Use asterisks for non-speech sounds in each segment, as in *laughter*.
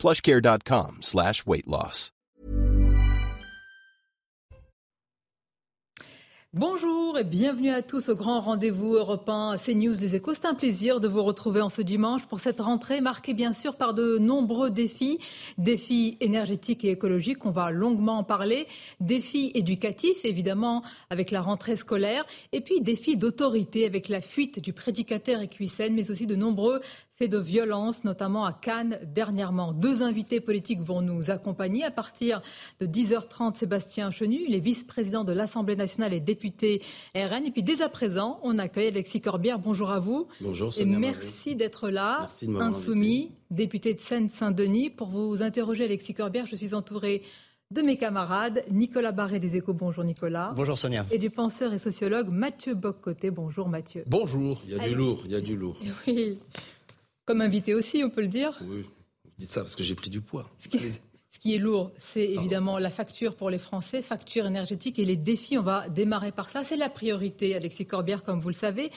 plushcare.com slash weight loss. Bonjour et bienvenue à tous au grand rendez-vous européen CNews Les Échos. C'est un plaisir de vous retrouver en ce dimanche pour cette rentrée marquée bien sûr par de nombreux défis. Défis énergétiques et écologiques, on va longuement en parler. Défis éducatifs, évidemment, avec la rentrée scolaire. Et puis défis d'autorité avec la fuite du prédicateur écuissène, mais aussi de nombreux de violence, notamment à Cannes dernièrement. Deux invités politiques vont nous accompagner à partir de 10h30. Sébastien Chenu, les vice-présidents de l'Assemblée nationale et député RN. Et puis dès à présent, on accueille Alexis Corbière. Bonjour à vous. Bonjour. Et merci d'être là. insoumis, député de Seine-Saint-Denis. Pour vous interroger, Alexis Corbière, je suis entouré de mes camarades, Nicolas Barré des Échos. Bonjour Nicolas. Bonjour Sonia. Et du penseur et sociologue Mathieu Boccoté. Bonjour Mathieu. Bonjour. Il y a du lourd, il y a du lourd. Oui. Comme invité aussi, on peut le dire Oui, dites ça parce que j'ai pris du poids. Ce qui, est, lourd, c'est évidemment la facture pour les Français, facture énergétique et les défis. On va démarrer par ça. C'est la priorité, Alexis Corbière, comme vous le savez.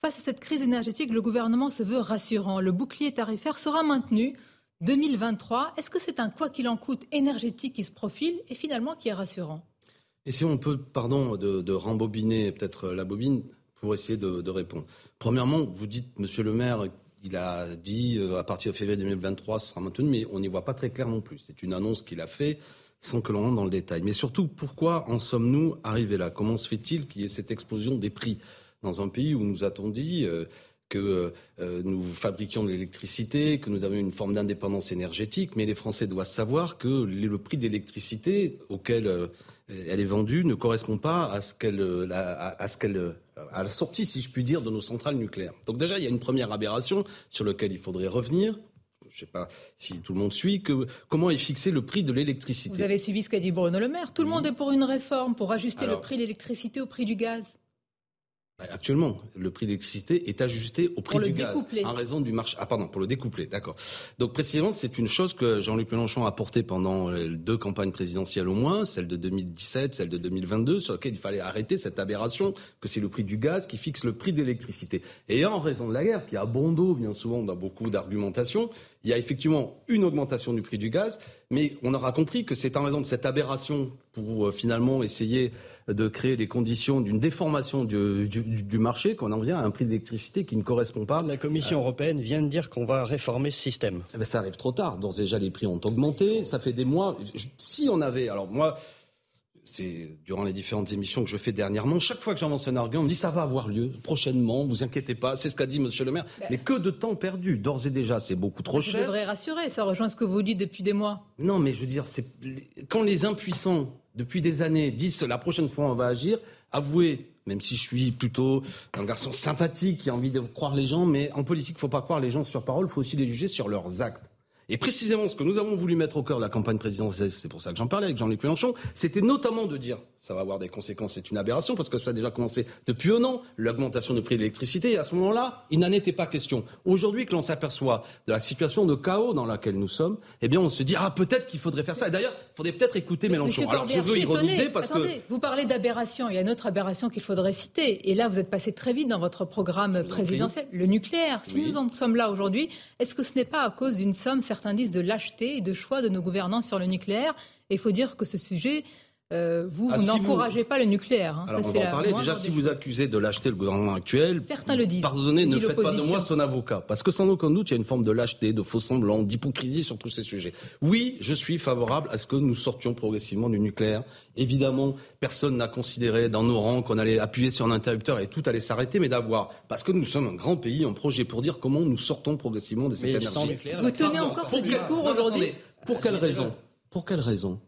Face à cette crise énergétique, le gouvernement se veut rassurant. Le bouclier tarifaire sera maintenu 2023. Est-ce que c'est un quoi qu'il en coûte énergétique qui se profile et finalement qui est rassurant? Et si on peut, pardon, de, rembobiner peut-être la bobine pour essayer de, de, répondre. Premièrement, vous dites, monsieur le maire, il a dit euh, à partir de février 2023, ce sera maintenu, mais on n'y voit pas très clair non plus. C'est une annonce qu'il a fait sans que l'on rentre dans le détail. Mais surtout, pourquoi en sommes-nous arrivés là? Comment se fait-il qu'il y ait cette explosion des prix? Dans un pays où nous a-t-on dit euh, que euh, nous fabriquions de l'électricité, que nous avions une forme d'indépendance énergétique, mais les Français doivent savoir que le prix d'électricité auquel elle est vendue ne correspond pas à ce qu'elle à, ce qu'elle à la sortie, si je puis dire, de nos centrales nucléaires. Donc déjà, il y a une première aberration sur laquelle il faudrait revenir. Je ne sais pas si tout le monde suit. Que, comment est fixé le prix de l'électricité? Vous avez suivi ce qu'a dit Bruno Le Maire. Tout le monde est pour une réforme, pour ajuster le prix de l'électricité au prix du gaz. Bah, actuellement, le prix de l'électricité est ajusté au prix du gaz en raison du marché. Ah pardon, pour le découpler, d'accord. Donc précisément, c'est une chose que Jean-Luc Mélenchon a portée pendant deux campagnes présidentielles au moins, celle de 2017, celle de 2022, sur laquelle il fallait arrêter cette aberration que c'est le prix du gaz qui fixe le prix de l'électricité. Et en raison de la guerre, qui a bon dos bien souvent dans beaucoup d'argumentations, il y a effectivement une augmentation du prix du gaz, mais on aura compris que c'est en raison de cette aberration pour euh, finalement essayer de créer les conditions d'une déformation du, marché qu'on en vient à un prix d'électricité qui ne correspond pas. La Commission européenne vient de dire qu'on va réformer ce système. Eh ben, ça arrive trop tard. D'ores déjà, les prix ont augmenté. Ça fait des mois. Si on avait, alors moi, c'est durant les différentes émissions que je fais dernièrement, chaque fois que j'avance un argument, on me dit ça va avoir lieu prochainement, vous inquiétez pas, c'est ce qu'a dit Monsieur le maire. Ben. mais que de temps perdu, d'ores et déjà, c'est beaucoup trop cher. Je devrais rassurer, ça rejoint ce que vous dites depuis des mois. Non, mais je veux dire, c'est quand les impuissants depuis des années, disent la prochaine fois on va agir, avouez, même si je suis plutôt un garçon sympathique qui a envie de croire les gens, mais en politique, il ne faut pas croire les gens sur parole, il faut aussi les juger sur leurs actes. Et précisément, ce que nous avons voulu mettre au cœur de la campagne présidentielle, c'est pour ça que j'en parlais avec Jean-Luc Mélenchon, c'était notamment de dire, ça va avoir des conséquences, c'est une aberration, parce que ça a déjà commencé depuis un an, l'augmentation du prix de l'électricité, et à ce moment-là, il n'en était pas question. Aujourd'hui, que l'on s'aperçoit de la situation de chaos dans laquelle nous sommes, eh bien, on se dit, ah, peut-être qu'il faudrait faire ça. Et d'ailleurs, il faudrait peut-être écouter Mélenchon. Alors, je veux ironiser parce Attendez, que... Vous parlez d'aberration, il y a une autre aberration qu'il faudrait citer, et là, vous êtes passé très vite dans votre programme présidentiel, le nucléaire. Si nous en sommes là aujourd'hui, est-ce que ce n'est pas à cause d'une somme, certains disent, de lâcheté et de choix de nos gouvernants sur le nucléaire. Et il faut dire que ce sujet, euh, vous, ah, n'encouragez pas le nucléaire. Hein. Alors on va en parler. Déjà, si vous accusez de lâcheté le gouvernement actuel, certains le disent. Pardonnez, ne faites pas de moi son avocat, parce que sans aucun doute, il y a une forme de lâcheté, de faux semblants, d'hypocrisie sur tous ces sujets. Oui, je suis favorable à ce que nous sortions progressivement du nucléaire. Évidemment, personne n'a considéré dans nos rangs qu'on allait appuyer sur un interrupteur et tout allait s'arrêter, mais d'avoir, parce que nous sommes un grand pays, un projet pour dire comment nous sortons progressivement de cette énergie. Vous tenez encore ce discours aujourd'hui Pour quelle raison? Pour quelle raison?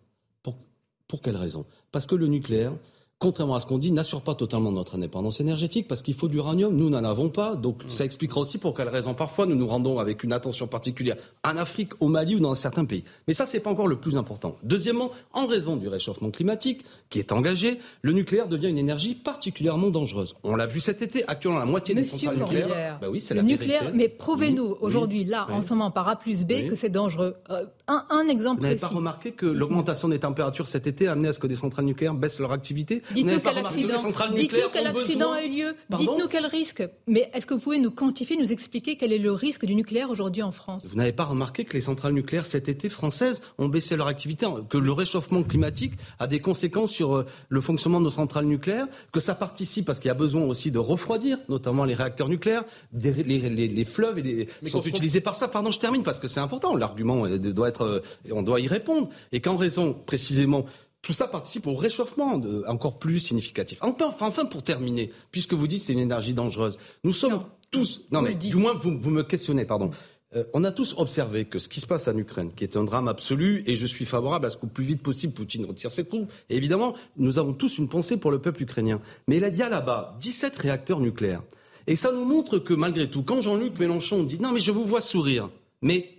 Pour quelle raison? Parce que le nucléaire contrairement à ce qu'on dit, n'assure pas totalement notre indépendance énergétique parce qu'il faut de l'uranium. Nous n'en avons pas. Donc, ça expliquera aussi pour quelles raisons parfois nous nous rendons avec une attention particulière en Afrique, au Mali ou dans certains pays. Mais ça, c'est pas encore le plus important. Deuxièmement, en raison du réchauffement climatique qui est engagé, le nucléaire devient une énergie particulièrement dangereuse. On l'a vu cet été, actuellement la moitié des centrales nucléaires. Bah oui, c'est la nucléaire, mais prouvez-nous aujourd'hui, là, en ce moment, par A plus B, que c'est dangereux. Euh, un, exemple. Vous n'avez pas remarqué que l'augmentation des températures cet été a amené à ce que des centrales nucléaires baissent leur activité Dites-nous quel accident, Dites quel accident a eu lieu. Dites-nous quel risque. Mais est-ce que vous pouvez nous quantifier, nous expliquer quel est le risque du nucléaire aujourd'hui en France? Vous n'avez pas remarqué que les centrales nucléaires cet été françaises ont baissé leur activité, que le réchauffement climatique a des conséquences sur euh, le fonctionnement de nos centrales nucléaires, que ça participe parce qu'il y a besoin aussi de refroidir, notamment les réacteurs nucléaires, les, fleuves et sont utilisés par ça. Pardon, je termine parce que c'est important. L'argument doit être, euh, on doit y répondre. Et qu'en raison précisément tout ça participe au réchauffement encore plus significatif. Enfin, enfin, pour terminer, puisque vous dites que c'est une énergie dangereuse, nous sommes tous, non mais du moins vous, me questionnez, pardon. Euh, on a tous observé que ce qui se passe en Ukraine, qui est un drame absolu, et je suis favorable à ce qu'au plus vite possible Poutine retire ses troupes. Et évidemment, nous avons tous une pensée pour le peuple ukrainien. Mais il y a là-bas 17 réacteurs nucléaires. Et ça nous montre que malgré tout, quand Jean-Luc Mélenchon dit non mais je vous vois sourire, mais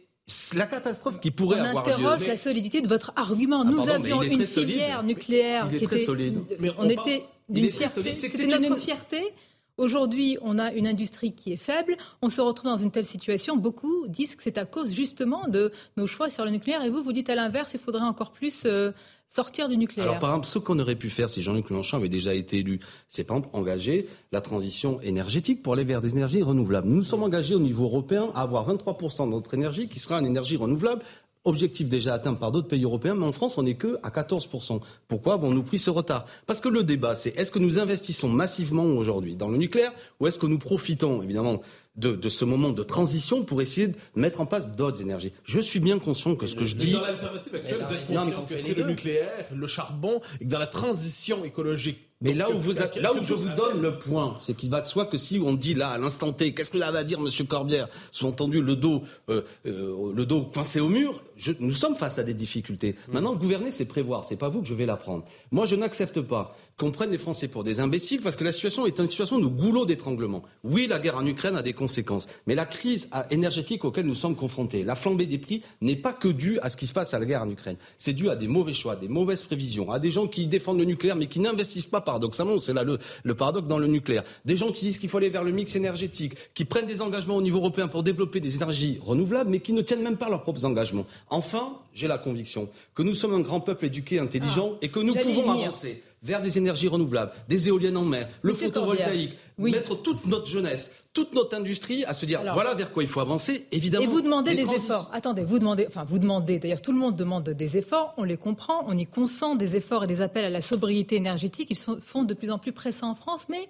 la catastrophe qui pourrait avoir lieu. On interroge la solidité de votre argument. Ah, Nous avions une filière nucléaire qui était solide. Mais on, était d'une fierté. C'était notre fierté. Aujourd'hui, on a une industrie qui est faible. On se retrouve dans une telle situation. Beaucoup disent que c'est à cause justement de nos choix sur le nucléaire. Et vous, vous dites à l'inverse, il faudrait encore plus euh, sortir du nucléaire. Alors, par exemple, ce qu'on aurait pu faire si Jean-Luc Mélenchon avait déjà été élu, c'est par exemple engager la transition énergétique pour aller vers des énergies renouvelables. Nous nous sommes engagés au niveau européen à avoir 23% de notre énergie qui sera une énergie renouvelable objectif déjà atteint par d'autres pays européens, mais en France, on n'est que à 14%. Pourquoi avons-nous pris ce retard? Parce que le débat, c'est est-ce que nous investissons massivement aujourd'hui dans le nucléaire ou est-ce que nous profitons, évidemment, de, ce moment de transition pour essayer de mettre en place d'autres énergies? Je suis bien conscient que ce que je dis. Dans l'alternative actuelle, vous êtes conscient que c'est le nucléaire, le charbon, et que dans la transition écologique mais là où, vous là où je vous donne le point, c'est qu'il va de soi que si on dit là, à l'instant T, qu'est-ce que là va dire Monsieur Corbière? Sous-entendu, le dos, euh, euh, le dos coincé au mur, je, nous sommes face à des difficultés. Mmh. Maintenant, gouverner, c'est prévoir. C'est pas vous que je vais l'apprendre. Moi, je n'accepte pas qu'on prenne les Français pour des imbéciles parce que la situation est une situation de goulot d'étranglement. Oui, la guerre en Ukraine a des conséquences, mais la crise énergétique auquel nous sommes confrontés, la flambée des prix, n'est pas que due à ce qui se passe à la guerre en Ukraine. C'est dû à des mauvais choix, des mauvaises prévisions, à des gens qui défendent le nucléaire mais qui n'investissent pas paradoxalement, c'est là le, le, paradoxe dans le nucléaire. Des gens qui disent qu'il faut aller vers le mix énergétique, qui prennent des engagements au niveau européen pour développer des énergies renouvelables mais qui ne tiennent même pas leurs propres engagements. Enfin, j'ai la conviction que nous sommes un grand peuple éduqué, intelligent ah, et que nous pouvons avancer vers des énergies renouvelables, des éoliennes en mer, le photovoltaïque, mettre toute notre jeunesse, toute notre industrie à se dire voilà vers quoi il faut avancer, évidemment. Et vous demandez des efforts. Attendez, vous demandez, enfin vous demandez, d'ailleurs tout le monde demande des efforts, on les comprend, on y consent des efforts et des appels à la sobriété énergétique, ils sont, font de plus en plus pressants en France, mais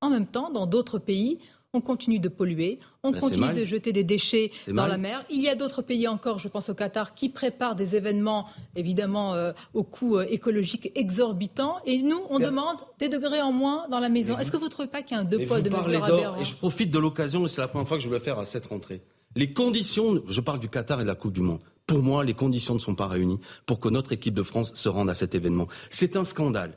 en même temps, dans d'autres pays, on continue de polluer, on ben, continue de jeter des déchets dans la mer. Il y a d'autres pays encore, je pense au Qatar, qui préparent des événements évidemment euh, au coût euh, écologique exorbitant. Et nous, on demande des degrés en moins dans la maison. Est-ce que vous ne trouvez pas qu'il y a un deux poids, deux mesures Et je profite de l'occasion, et c'est la première fois que je vais le faire à cette rentrée. Les conditions, je parle du Qatar et de la Coupe du Monde. Pour moi, les conditions ne sont pas réunies pour que notre équipe de France se rende à cet événement. C'est un scandale.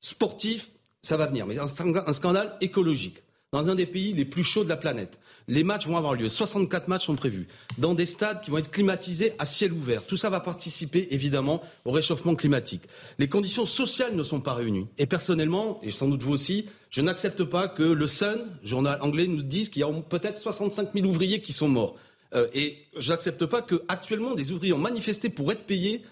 Sportif, ça va venir, mais un scandale écologique dans un des pays les plus chauds de la planète. Les matchs vont avoir lieu. 64 matchs sont prévus. Dans des stades qui vont être climatisés à ciel ouvert. Tout ça va participer, évidemment, au réchauffement climatique. Les conditions sociales ne sont pas réunies. Et personnellement, et sans doute vous aussi, je n'accepte pas que le Sun, journal anglais, nous dise qu'il y a peut-être 65 000 ouvriers qui sont morts. Euh, et je n'accepte pas qu'actuellement, des ouvriers ont manifesté pour être payés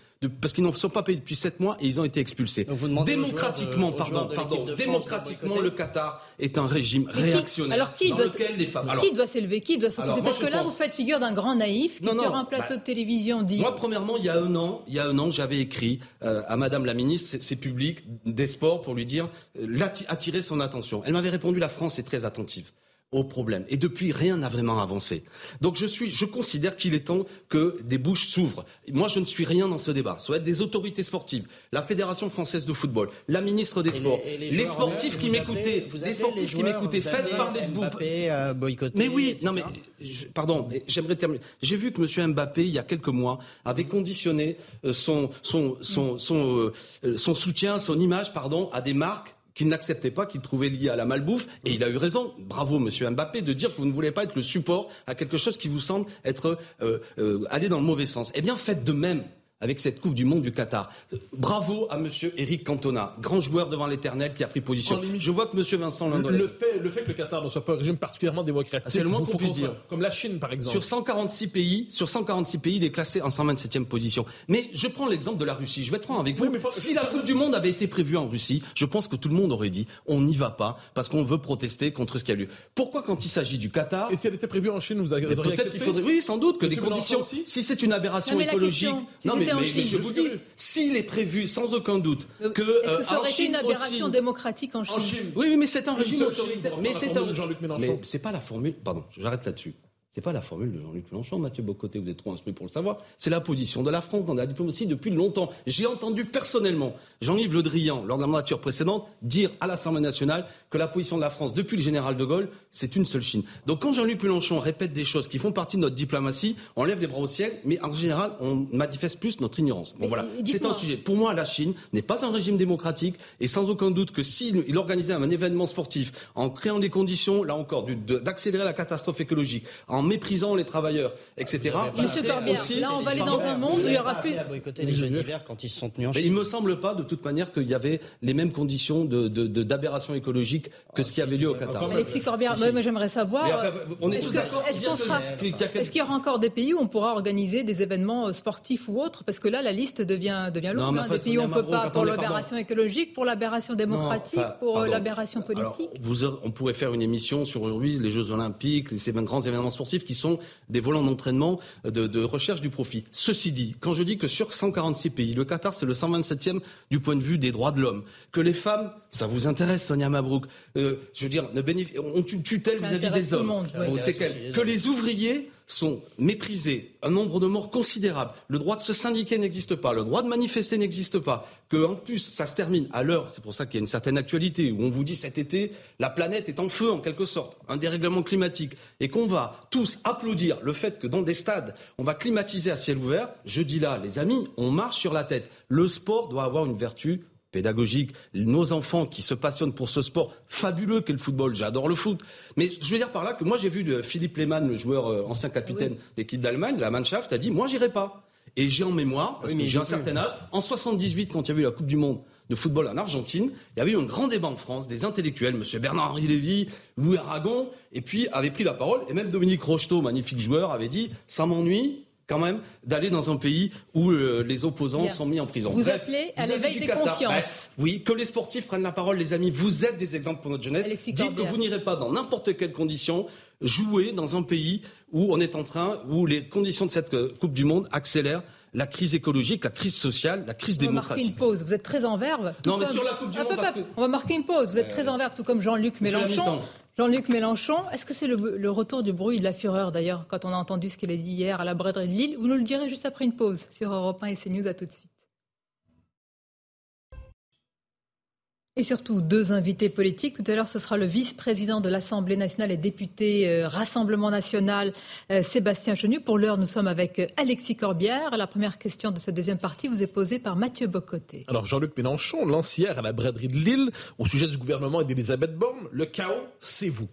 parce qu'ils n'en sont pas payés depuis sept mois et ils ont été expulsés. démocratiquement, pardon, pardon, démocratiquement, le Qatar est un régime réactionnaire alors qui doit, lequel les femmes. qui doit s'élever Qui doit s'opposer? Parce que là, vous faites figure d'un grand naïf qui sur un plateau bah, de télévision dit. Moi, premièrement, il y a un an, il y a un an, j'avais écrit euh, à Madame la ministre, c'est public des sports pour lui dire euh, attirer son attention. Elle m'avait répondu la France est très attentive. Au problème. Et depuis, rien n'a vraiment avancé. Donc je, suis, je considère qu'il est temps que des bouches s'ouvrent. Moi, je ne suis rien dans ce débat. Ça va être des autorités sportives, la Fédération française de football, la ministre des Sports, les, sportifs qui m'écoutaient, les sportifs qui m'écoutaient, faites parler de vous. Mbappé a boycotté, mais oui, non mais, pardon, j'aimerais terminer. J'ai vu que M. Mbappé, il y a quelques mois, avait conditionné euh, son, son, son, son, euh, son soutien, son image, pardon, à des marques qu'il n'acceptait pas, qu'il trouvait lié à la malbouffe. Et il a eu raison, bravo Monsieur Mbappé, de dire que vous ne voulez pas être le support à quelque chose qui vous semble être euh, euh, aller dans le mauvais sens. Eh bien, faites de même avec cette Coupe du Monde du Qatar. Bravo à Monsieur Eric Cantona, grand joueur devant l'éternel qui a pris position. Je vois que Monsieur Vincent Le fait, le fait que le Qatar ne soit pas un régime particulièrement démocratique, c'est le moins qu'on puisse dire. Comme la Chine, par exemple. Sur 146 pays, sur 146 pays, il est classé en 127e position. Mais je prends l'exemple de la Russie. Je vais être franc avec vous. Si la Coupe du Monde avait été prévue en Russie, je pense que tout le monde aurait dit on n'y va pas parce qu'on veut protester contre ce qui a eu. Pourquoi quand il s'agit du Qatar Et si elle était prévue en Chine, vous auriez Peut-être qu'il faudrait. Oui, sans doute que des conditions. Si c'est une aberration écologique. non, mais, je vous dis s'il est prévu sans aucun doute euh, que. Est-ce que ça euh, aurait été une aberration démocratique en Chine, Oui, mais c'est un régime autoritaire. Mais c'est un. Mais c'est pas la formule. Pardon, j'arrête là-dessus. C'est pas la formule de Jean-Luc Mélenchon, Mathieu Bocoté, vous êtes trop instruit pour le savoir. C'est la position de la France dans la diplomatie depuis longtemps. J'ai entendu personnellement Jean-Yves Le Drian, lors de la mandature précédente, dire à l'Assemblée nationale que la position de la France depuis le général de Gaulle, c'est une seule Chine. Donc quand Jean-Luc Mélenchon répète des choses qui font partie de notre diplomatie, on lève les bras au ciel, mais en général, on manifeste plus notre ignorance. Bon voilà, c'est un sujet. Pour moi, la Chine n'est pas un régime démocratique et sans aucun doute que s'il organisait un événement sportif en créant des conditions, là encore, d'accélérer la catastrophe écologique, en méprisant les travailleurs, etc. Monsieur Corbière, là on va aller dans un monde où il y aura plus. les Jeux d'hiver quand ils se sont tenus en Chine. Il me semble pas de toute manière qu'il y avait les mêmes conditions d'aberration de, écologique que ce qui avait lieu au Qatar. Alexis Corbière, moi j'aimerais savoir. on est, tous d'accord. Est-ce qu'il y aura encore des pays où on pourra organiser des événements euh, sportifs ou autres? Parce que là la liste devient devient lourde. Hein. Des pays où on peut pas pour l'aberration écologique, pour l'aberration démocratique, pour euh, l'aberration politique. on pourrait faire une émission sur aujourd'hui les Jeux Olympiques, ces grands événements sportifs qui sont des volants d'entraînement de, de, recherche du profit. Ceci dit, quand je dis que sur 146 pays, le Qatar c'est le 127e du point de vue des droits de l'homme, que les femmes, ça vous intéresse Sonia Mabrouk, euh, je veux dire, ne bénéficie, on tutelle vis-à-vis des hommes. que les ouvriers sont méprisés, un nombre de morts considérable. Le droit de se syndiquer n'existe pas, le droit de manifester n'existe pas. Que en plus ça se termine à l'heure, c'est pour ça qu'il y a une certaine actualité où on vous dit cet été la planète est en feu en quelque sorte, un dérèglement climatique, et qu'on va tous applaudir le fait que dans des stades on va climatiser à ciel ouvert. Je dis là, les amis, on marche sur la tête. Le sport doit avoir une vertu pédagogique, nos enfants qui se passionnent pour ce sport fabuleux qu'est le football, j'adore le foot. Mais je veux dire par là que moi j'ai vu de Philippe Lehmann, le joueur euh, ancien capitaine de l'équipe d'Allemagne, de la Mannschaft, a dit moi j'irai pas. Et j'ai en mémoire, parce que j'ai un certain âge, en 78 quand il y a eu la Coupe du Monde de football en Argentine, il y avait eu un grand débat en France des intellectuels, M. Bernard-Henri Lévy, Louis Aragon, et puis avait pris la parole, et même Dominique Rocheteau, magnifique joueur, avait dit ça m'ennuie, quand même d'aller dans un pays où euh, les opposants sont mis en prison. Vous appelez à l'éveil des consciences. oui, que les sportifs prennent la parole, les amis. Vous êtes des exemples pour notre jeunesse. Dites que vous n'irez pas dans n'importe quelle condition jouer dans un pays où on est en train, où les conditions de cette euh, Coupe du Monde accélèrent la crise écologique, la crise sociale, la crise démocratique. On va marquer une pause. Vous êtes très en verve. Non, mais sur la Coupe du Monde, parce que... On va marquer une pause. Vous êtes très en verve, tout comme Jean-Luc Mélenchon. Jean-Luc Mélenchon, est-ce que c'est le, retour du bruit de la fureur d'ailleurs, quand on a entendu ce qu'il a dit hier à la braderie de Lille? Vous nous le direz juste après une pause sur Europe 1 et CNews. À tout de suite. Et surtout, deux invités politiques. Tout à l'heure, ce sera le vice-président de l'Assemblée nationale et député euh, Rassemblement national, euh, Sébastien Chenu. Pour l'heure, nous sommes avec euh, Alexis Corbière. La première question de cette deuxième partie vous est posée par Mathieu Bocoté. Alors, Jean-Luc Mélenchon lance hier à la braderie de Lille, au sujet du gouvernement et d'Elisabeth Borne, le chaos, c'est vous.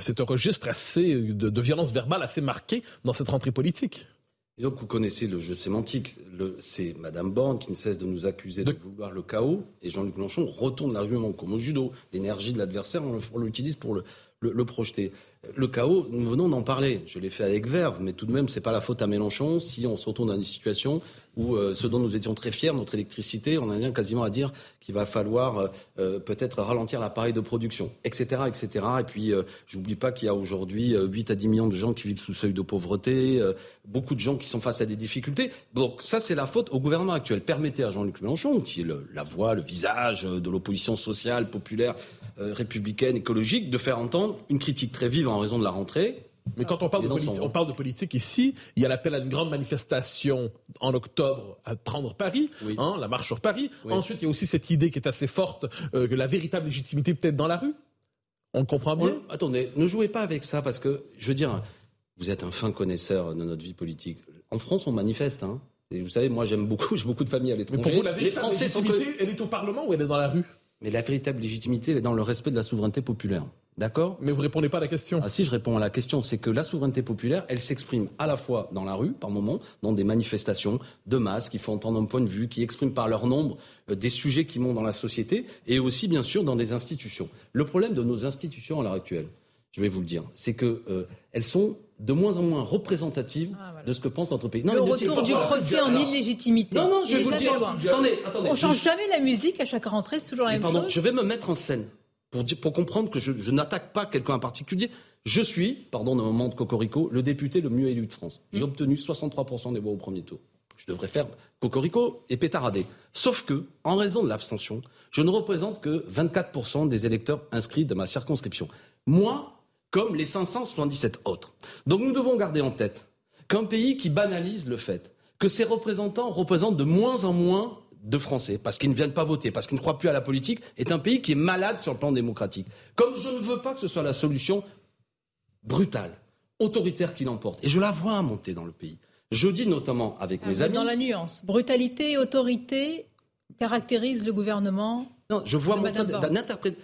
C'est un registre assez de, de violence verbale assez marqué dans cette rentrée politique. Et donc, vous connaissez le jeu sémantique. C'est Madame Borne qui ne cesse de nous accuser de, vouloir le chaos, et Jean-Luc Mélenchon retourne l'argument comme au judo. L'énergie de l'adversaire, on l'utilise pour le, le, projeter. Le chaos, nous venons d'en parler. Je l'ai fait avec verve, mais tout de même, c'est pas la faute à Mélenchon si on se retourne dans une situation où euh, ce dont nous étions très fiers, notre électricité, on a bien quasiment à dire qu'il va falloir euh, euh, peut-être ralentir l'appareil de production, etc., etc. Et puis, j'oublie pas qu'il y a aujourd'hui 8 à 10 millions de gens qui vivent sous seuil de pauvreté, beaucoup de gens qui sont face à des difficultés. Donc ça, c'est la faute au gouvernement actuel. Permettez à Jean-Luc Mélenchon, qui est la voix, le visage de l'opposition sociale, populaire, républicaine, écologique, de faire entendre une critique très vivante en raison de la rentrée. Mais quand on parle, de politique, on parle de politique ici, il y a l'appel à une grande manifestation en octobre à prendre Paris, hein, la marche sur Paris. Ensuite, il y a aussi cette idée qui est assez forte euh, que la véritable légitimité peut-être dans la rue. On comprend bien. attendez, ne jouez pas avec ça parce que, je veux dire, vous êtes un fin connaisseur de notre vie politique. En France, on manifeste. Hein. Et vous savez, moi, j'aime beaucoup, *laughs* j'ai beaucoup de familles à l'étranger. Mais pour vous, la véritable légitimité, elle est au Parlement ou elle est dans la rue? Mais la véritable légitimité, elle est dans le respect de la souveraineté populaire. D'accord Mais vous répondez pas à la question. Ah si, je réponds à la question. C'est que la souveraineté populaire, elle s'exprime à la fois dans la rue, par moment, dans des manifestations de masse qui font entendre un point de vue, qui expriment par leur nombre euh, des sujets qui montent dans la société, et aussi, bien sûr, dans des institutions. Le problème de nos institutions à l'heure actuelle, je vais vous le dire, c'est qu'elles euh, sont de moins en moins représentatives ah, de ce que pense notre pays. le retour du procès en illégitimité. Non, non, je vais vous dire. Attendez, attendez. On change jamais la musique à chaque rentrée, c'est toujours la même pardon, chose. Je vais me mettre en scène pour, comprendre que je, n'attaque pas quelqu'un en particulier. Je suis, pardon d'un moment de cocorico, le député le mieux élu de France. J'ai mmh. obtenu 63% des voix au premier tour. Je devrais faire cocorico et pétaradé. Sauf que, en raison de l'abstention, je ne représente que 24% des électeurs inscrits de ma circonscription. Moi, comme les 577 autres. Donc nous devons garder en tête qu'un pays qui banalise le fait que ses représentants représentent de moins en moins de Français, parce qu'ils ne viennent pas voter, parce qu'ils ne croient plus à la politique, est un pays qui est malade sur le plan démocratique. Comme je ne veux pas que ce soit la solution brutale, autoritaire qui l'emporte. Et je la vois monter dans le pays. Je dis notamment avec ah, mes amis. Dans la nuance, brutalité et autorité caractérisent le gouvernement non, je vois monter,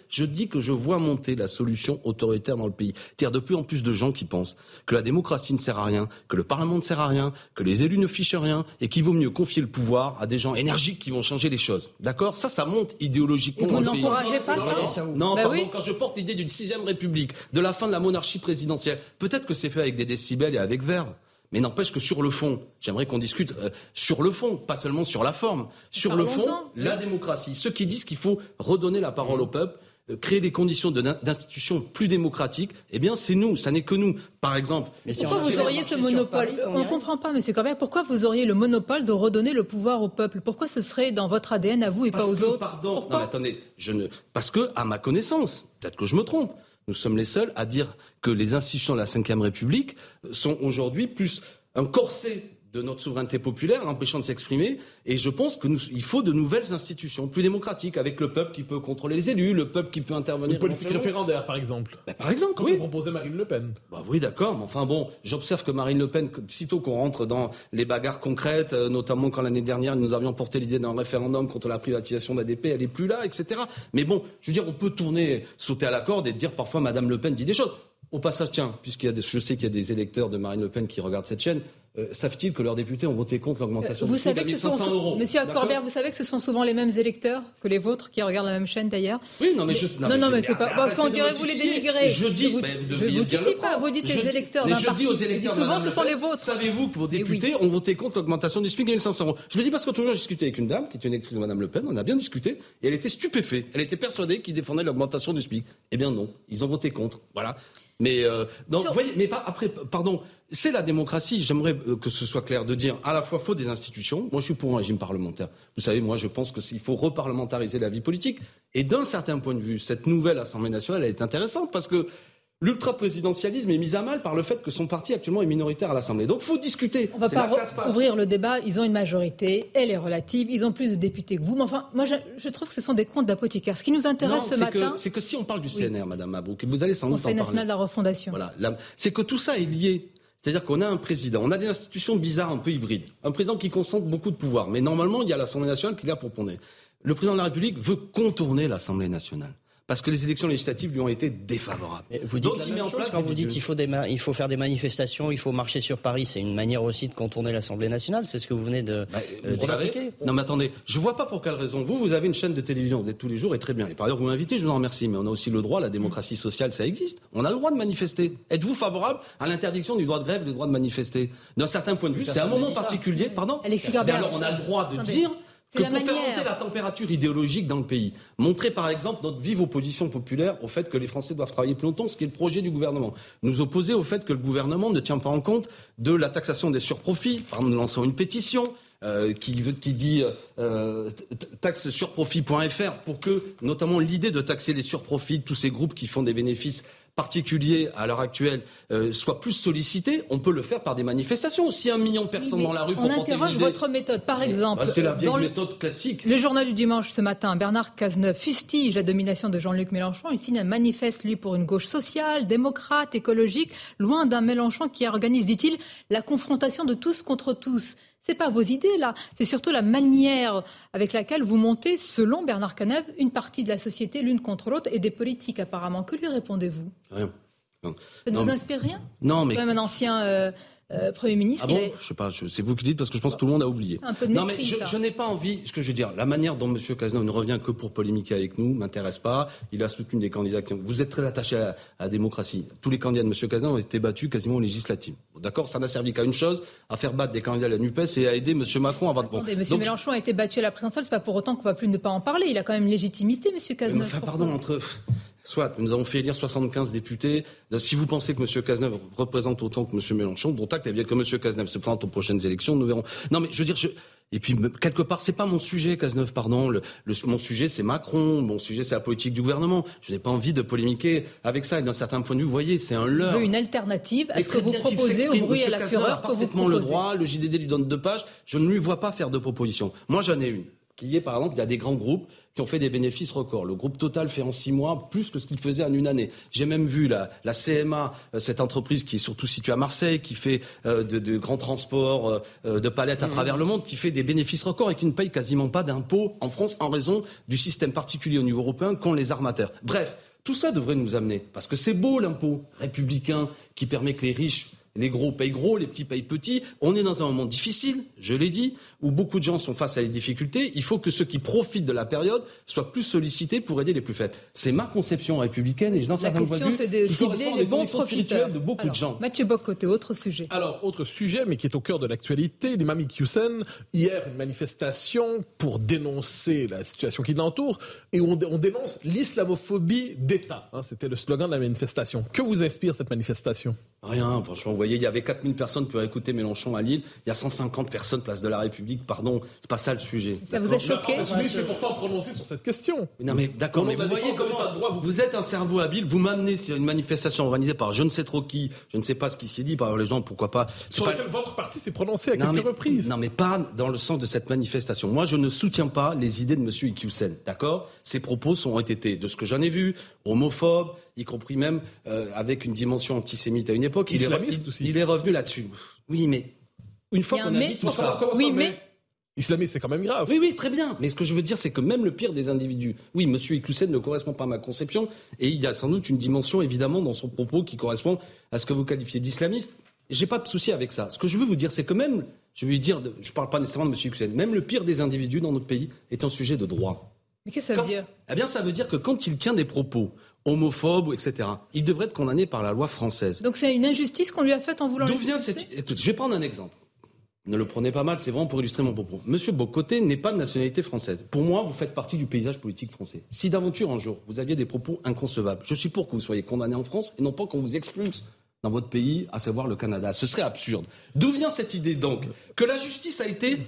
je dis que je vois monter la solution autoritaire dans le pays. C'est-à-dire de plus en plus de gens qui pensent que la démocratie ne sert à rien, que le Parlement ne sert à rien, que les élus ne fichent rien, et qu'il vaut mieux confier le pouvoir à des gens énergiques qui vont changer les choses. D'accord? Ça, ça monte idéologiquement et vous n'encouragez pas ça Non, bah pardon, quand je porte l'idée d'une sixième république, de la fin de la monarchie présidentielle, peut-être que c'est fait avec des décibels et avec verve. Mais n'empêche que sur le fond, j'aimerais qu'on discute euh, sur le fond, pas seulement sur la forme. Sur le fond, la démocratie. Ceux qui disent qu'il faut redonner la parole au peuple, euh, créer des conditions d'institutions plus démocratiques, eh bien, c'est nous, ça n'est que nous. Par exemple. Mais pourquoi vous auriez ce monopole On ne comprend pas, Monsieur Corbett. Pourquoi vous auriez le monopole de redonner le pouvoir au peuple? Pourquoi ce serait dans votre ADN à vous et pas aux autres? Pardon, non, attendez, je ne. Parce que, à ma connaissance, peut-être que je me trompe, nous sommes les seuls à dire que les institutions de la Ve République sont aujourd'hui plus un corset de notre souveraineté populaire, empêchant de s'exprimer. Et je pense qu'il faut de nouvelles institutions plus démocratiques, avec le peuple qui peut contrôler les élus, le peuple qui peut intervenir. Une politique référendaire, par exemple. Ben, par exemple, Comme oui. proposait Marine Le Pen. Bah oui, d'accord. Mais enfin bon, j'observe que Marine Le Pen, sitôt qu'on rentre dans les bagarres concrètes, euh, notamment quand l'année dernière nous avions porté l'idée d'un référendum contre la privatisation d'ADP, elle est plus là, etc. Mais bon, je veux dire, on peut tourner, sauter à la corde et dire parfois Madame Le Pen dit des choses. Au passage, tiens, puisqu'il y a je sais qu'il y a des électeurs de Marine Le Pen qui regardent cette chaîne, euh, savent-ils que leurs députés ont voté contre l'augmentation du SMIC à 1500 euros Monsieur Corbert, vous savez que ce sont souvent les mêmes électeurs que les vôtres qui regardent la même chaîne d'ailleurs Oui, non, mais je. Non, non, mais, c'est pas. Parce qu'on dirait vous les dénigrez. Je dis. Vous, je vous dis pas. Vous dites les électeurs parti. Je dis aux électeurs. Souvent, ce sont les vôtres. Savez-vous que vos députés ont voté contre l'augmentation du SMIC à 1500 euros? Je le dis parce que toujours j'ai discuté avec une dame qui est une électrice de Madame Le Pen. On a bien discuté et elle était stupéfaite. Elle était persuadée qu'ils défendaient l'augmentation du SMIC. Eh bien non, ils ont voté contre. Voilà. Mais euh, voyez, mais pas après. Pardon, c'est la démocratie. J'aimerais euh, que ce soit clair de dire à la fois faut des institutions. Moi, je suis pour un régime parlementaire. Vous savez, moi, je pense qu'il faut reparlementariser la vie politique. Et d'un certain point de vue, cette nouvelle Assemblée nationale elle est intéressante parce que L'ultra-présidentialisme est mis à mal par le fait que son parti actuellement est minoritaire à l'Assemblée. Donc il faut discuter. On va pas ouvrir le débat. Ils ont une majorité, elle est relative. Ils ont plus de députés que vous. Mais enfin, moi, je, trouve que ce sont des comptes d'apothicaires. Ce qui nous intéresse ce matin, c'est que si on parle du CNR, Madame Mabrouk, vous allez sans doute Conseil national de la refondation. Voilà, c'est que tout ça est lié. C'est-à-dire qu'on a un président, on a des institutions bizarres, un peu hybrides, un président qui concentre beaucoup de pouvoir, mais normalement il y a l'Assemblée nationale qui est là pour pondre. Le président de la République veut contourner l'Assemblée nationale parce que les élections législatives lui ont été défavorables. vous dites la même chose quand vous dites qu'il faut, il faut faire des manifestations, il faut marcher sur Paris, c'est une manière aussi de contourner l'Assemblée nationale, c'est ce que vous venez de bah, euh, Non mais attendez, je vois pas pour quelle raison. Vous, vous avez une chaîne de télévision, vous êtes tous les jours et très bien. Et par ailleurs, vous m'invitez, je vous en remercie, mais on a aussi le droit, la démocratie sociale, ça existe. On a le droit de manifester. Êtes-vous favorable à l'interdiction du droit de grève, du droit de manifester? D'un certain point de vue, c'est un moment particulier, pardon Alexis Alors on a le droit de dire que pour faire monter la température idéologique dans le pays, montrer par exemple notre vive opposition populaire au fait que les Français doivent travailler plus longtemps, ce qui est le projet du gouvernement. Nous opposer au fait que le gouvernement ne tient pas en compte de la taxation des surprofits, par exemple, lançant une pétition. Euh, qui, qui dit euh, taxe surprofit.fr pour que notamment l'idée de taxer les surprofits, tous ces groupes qui font des bénéfices particuliers à l'heure actuelle euh, soient plus sollicités, on peut le faire par des manifestations. Si un million de personnes dans la rue pour On interroge votre méthode. Par exemple, bah, c'est la vieille méthode classique. Le journal du dimanche ce matin, Bernard Cazeneuve fustige la domination de Jean-Luc Mélenchon. Il signe un manifeste, lui, pour une gauche sociale, démocrate, écologique, loin d'un Mélenchon qui organise, dit-il, la confrontation de tous contre tous. C'est pas vos idées là, c'est surtout la manière avec laquelle vous montez, selon Bernard Cazeneuve, une partie de la société l'une contre l'autre et des politiques apparemment. Que lui répondez-vous? Rien. Ça ne vous inspire rien? Non, mais. Quand même un ancien. Euh, euh, Premier ministre. Ah bon Je sais pas, c'est vous qui dites parce que je pense que tout le monde a oublié. Un peu de non, mais je, n'ai pas envie, ce que je veux dire, la manière dont M. Cazeneuve ne revient que pour polémiquer avec nous m'intéresse pas. Il a soutenu des candidats qui Vous êtes très attaché à, la démocratie. Tous les candidats de M. Cazeneuve ont été battus quasiment aux législatives. D'accord Ça n'a servi qu'à une chose, à faire battre des candidats à la NUPES et à aider M. Macron à avoir... Attendez, M. Mélenchon a été battu à la présidentielle, c'est pas pour autant qu'on va plus ne pas en parler. Il a quand même légitimité, M. Cazeneuve. Enfin, pardon, entre... Soit, nous avons fait élire 75 députés. Si vous pensez que M. Cazeneuve représente autant que M. Mélenchon, dont acte, bien que M. Cazeneuve se présente aux prochaines élections, nous verrons. Non, mais je veux dire, je... et puis quelque part, c'est pas mon sujet, Cazeneuve, pardon. Le, mon sujet, c'est Macron. Mon sujet, c'est la politique du gouvernement. Je n'ai pas envie de polémiquer avec ça. Et d'un certain point de vue, vous voyez, c'est un leurre. Une alternative à ce que vous proposez au bruit et à la fureur que vous proposez. le droit. Le JDD lui donne deux pages. Je ne lui vois pas faire de propositions. Moi, j'en ai une qui est, par exemple, il y a des grands groupes qui ont fait des bénéfices records. Le groupe Total fait en six mois plus que ce qu'il faisait en une année. J'ai même vu la, la CMA, euh, cette entreprise qui est surtout située à Marseille, qui fait euh, de, de, grands transports euh, de palettes à mmh. travers le monde, qui fait des bénéfices records et qui ne paye quasiment pas d'impôts en France en raison du système particulier au niveau européen qu'ont les armateurs. Bref, tout ça devrait nous amener, parce que c'est beau l'impôt républicain qui permet que les riches les gros payent gros, les petits payent petits. On est dans un moment difficile, je l'ai dit, où beaucoup de gens sont face à des difficultés. Il faut que ceux qui profitent de la période soient plus sollicités pour aider les plus faibles. C'est ma conception républicaine et je n'en sais La question, c'est de cibler les bons profiteurs de beaucoup de gens. Mathieu Bocoté, autre sujet. Alors, autre sujet, mais qui est au cœur de l'actualité, les Mami hier, une manifestation pour dénoncer la situation qui l'entoure et on, on dénonce l'islamophobie d'État. Hein, C'était le slogan de la manifestation. Que vous inspire cette manifestation? Rien, franchement, vous voyez, il y avait 4000 personnes pour écouter Mélenchon à Lille, il y a 150 personnes place de la République, pardon, c'est pas ça le sujet. Ça vous a choqué C'est pourtant prononcé sur cette question. Non mais d'accord, mais vous voyez comment vous... êtes un cerveau habile, vous m'amenez sur une manifestation organisée par je ne sais trop qui, je ne sais pas ce qui s'y dit par les gens, pourquoi pas. Sur laquelle votre parti s'est prononcé à quelques reprises. Non mais pas dans le sens de cette manifestation. Moi, je ne soutiens pas les idées de M. Iqiyoussen, d'accord? Ses propos ont été, de ce que j'en ai vu, homophobes, y compris même euh, avec une dimension antisémite à une époque. Il Islamiste est, aussi. Il est revenu là-dessus. Oui, mais une fois qu'on a, dit tout ça, oui, mais Islamiste, c'est quand même grave. Oui, oui, très bien. Mais ce que je veux dire, c'est que même le pire des individus, oui, M. Iqiyoussen ne correspond pas à ma conception, et il y a sans doute une dimension, évidemment, dans son propos qui correspond à ce que vous qualifiez d'islamiste. J'ai pas de souci avec ça. Ce que je veux vous dire, c'est que même, je veux dire, je parle pas nécessairement de M. Iqiyoussen, même le pire des individus dans notre pays est un sujet de droit. Mais qu'est-ce que ça veut dire? Eh bien, ça veut dire que quand il tient des propos homophobe, etc. Il devrait être condamné par la loi française. Donc c'est une injustice qu'on lui a faite en voulant D'où vient cette... je vais prendre un exemple. Ne le prenez pas mal, c'est vraiment pour illustrer mon propos. Monsieur Bocoté n'est pas de nationalité française. Pour moi, vous faites partie du paysage politique français. Si d'aventure un jour vous aviez des propos inconcevables, je suis pour que vous soyez condamné en France et non pas qu'on vous expulse dans votre pays, à savoir le Canada. Ce serait absurde. D'où vient cette idée donc que la justice a été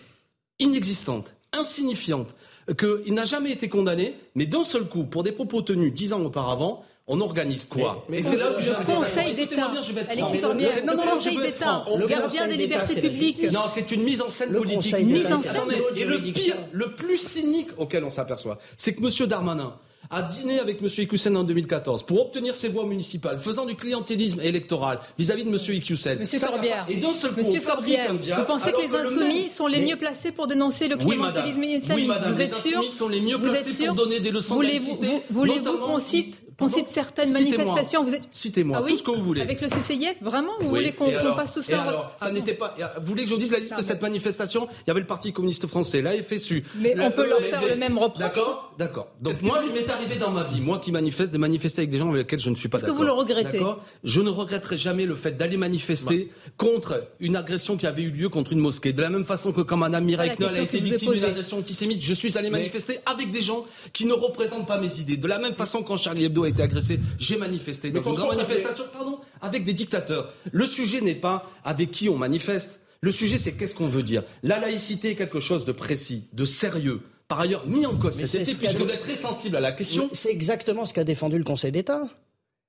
inexistante, insignifiante, qu'il n'a jamais été condamné, mais d'un seul coup, pour des propos tenus dix ans auparavant, on organise quoi Mais, c'est là où le Conseil d'État. Alexis Corbière, non, non, le Conseil d'État, gardien des libertés publiques. Non, c'est une mise en scène politique. Mise en scène. Et le pire, le plus cynique auquel on s'aperçoit, c'est que M. Darmanin, a dîné avec M. Iqiyoussen en 2014 pour obtenir ses voix municipales, faisant du clientélisme électoral vis-à-vis de M. Iqiyoussen. Monsieur Corbière, et d'un seul coup, Corbière, vous pensez que les insoumis sont les mieux placés pour dénoncer le clientélisme islamiste Vous êtes sûr? Les insoumis sont les mieux placés pour donner des leçons Voulez-vous qu'on cite on cite certaines manifestations. Vous êtes... Citez-moi ah tout ce que vous voulez. Avec le CCIF, vraiment Vous voulez qu'on passe tout ça alors, ça n'était pas. Vous voulez que je vous dise la liste de cette manifestation? Il y avait le Parti communiste français, la FSU. Mais on peut leur faire le même reproche. D'accord, d'accord. Donc moi, il m'est arrivé dans ma vie, moi qui manifeste, de manifester avec des gens avec lesquels je ne suis pas d'accord. Est-ce que vous le regrettez? Je ne regretterai jamais le fait d'aller manifester contre une agression qui avait eu lieu contre une mosquée. De la même façon que quand Mme Mireille Knoll a été victime d'une agression antisémite, je suis allé manifester avec des gens qui ne représentent pas mes idées. De la même façon quand Charlie Hebdo a été agressé, j'ai manifesté dans une grande manifestation, pardon, avec des dictateurs. Le sujet n'est pas avec qui on manifeste. Le sujet, c'est qu'est-ce qu'on veut dire. La laïcité est quelque chose de précis, de sérieux. Par ailleurs, mis en cause cet été, puisque vous êtes très sensible à la question. C'est exactement ce qu'a défendu le Conseil d'État.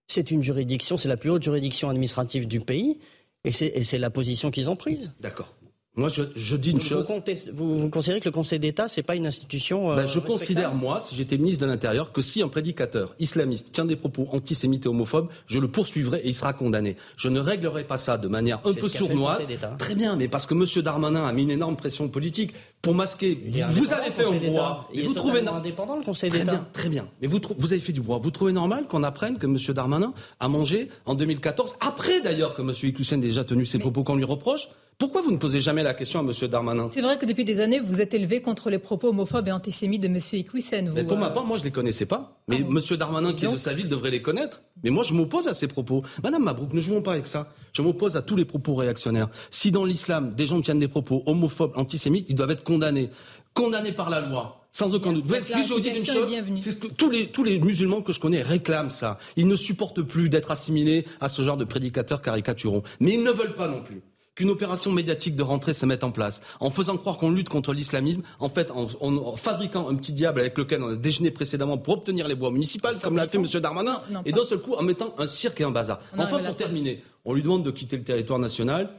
C'est une juridiction, c'est la plus haute juridiction administrative du pays, et c'est la position qu'ils ont prise. D'accord. Moi, je, je, dis une chose. Vous, vous, considérez que le Conseil d'État, c'est pas une institution. Euh, ben, je considère, moi, si j'étais ministre de l'Intérieur, que si un prédicateur islamiste tient des propos antisémites et homophobes, je le poursuivrai et il sera condamné. Je ne réglerai pas ça de manière un peu sournoise. Très bien, mais parce que M. Darmanin a mis une énorme pression politique pour masquer. Vous avez fait un droit. Il vous trouvez indépendant le Conseil d'État. Très bien, très bien. Mais vous, vous avez fait du droit. Vous trouvez normal qu'on apprenne que M. Darmanin a mangé en 2014, après d'ailleurs que M. Ikusen ait déjà tenu ses propos qu'on lui reproche? Pourquoi vous ne posez jamais la question à M. Darmanin? C'est vrai que depuis des années, vous êtes élevé contre les propos homophobes et antisémites de M. Ikwisen. Mais pour ma euh, part, moi, je ne les connaissais pas. Mais ah M. Darmanin, qui est de sa ville, devrait les connaître. Mais moi, je m'oppose à ces propos. Madame Mabrouk, ne jouons pas avec ça. Je m'oppose à tous les propos réactionnaires. Si dans l'islam, des gens tiennent des propos homophobes, antisémites, ils doivent être condamnés. Condamnés par la loi. Sans aucun doute. Vous êtes, je vous dis une chose, c'est ce que tous les, tous les musulmans que je connais réclament ça. Ils ne supportent plus d'être assimilés à ce genre de prédicateurs caricaturaux. Mais ils ne veulent pas non plus qu'une opération médiatique de rentrée se mette en place, en faisant croire qu'on lutte contre l'islamisme, en fait, en, fabriquant un petit diable avec lequel on a déjeuné précédemment pour obtenir les bois municipaux, comme l'a fait M. Darmanin, et d'un seul coup en mettant un cirque et un bazar. enfin, pour terminer, on lui demande de quitter le territoire national.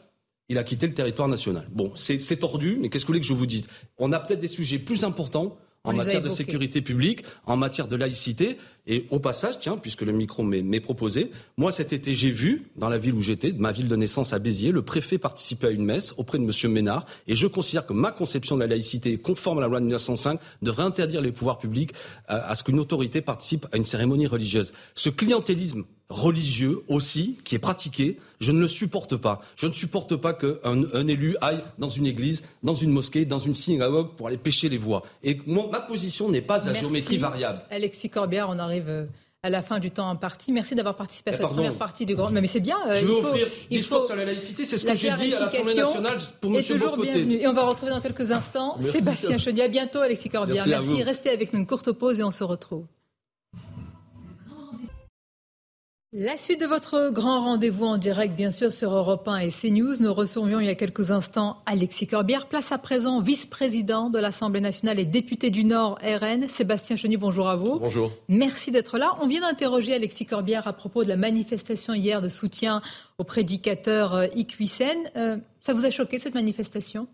Il a quitté le territoire national. Bon, c'est tordu, mais qu'est-ce que vous voulez que je vous dise? On a peut-être des sujets plus importants en matière de sécurité publique, en matière de laïcité. Et au passage, tiens, puisque le micro m'est proposé, moi cet été j'ai vu, dans la ville où j'étais, ma ville de naissance à Béziers, le préfet participer à une messe auprès de M. Ménard. Et je considère que ma conception de la laïcité, conforme à la loi de 1905, devrait interdire les pouvoirs publics à, euh, à ce qu'une autorité participe à une cérémonie religieuse. Ce clientélisme religieux aussi, qui est pratiqué, je ne le supporte pas. Je ne supporte pas qu'un un élu aille dans une église, dans une mosquée, dans une synagogue pour aller pêcher les voix. Et ma position n'est pas à géométrie variable. Alexis Corbière, on arrive euh, à la fin du temps imparti. Merci d'avoir participé à cette première partie du grand. Mais c'est bien. Euh, je veux offrir discours sur la laïcité, c'est ce que j'ai dit à l'Assemblée nationale pour M. toujours bienvenue. Et on va retrouver dans quelques instants Sébastien Chaudier. À bientôt, Alexis Corbière. Merci. Merci. Restez avec nous une courte pause et on se retrouve. La suite de votre grand rendez-vous en direct, bien sûr, sur Europe 1 et CNews. Nous recevions il y a quelques instants Alexis Corbière, place à présent vice-président de l'Assemblée nationale et député du Nord RN. Sébastien Chenu, bonjour à vous. Bonjour. Merci d'être là. On vient d'interroger Alexis Corbière à propos de la manifestation hier de soutien au prédicateur euh, Iqwisen. Euh, ça vous a choqué cette manifestation?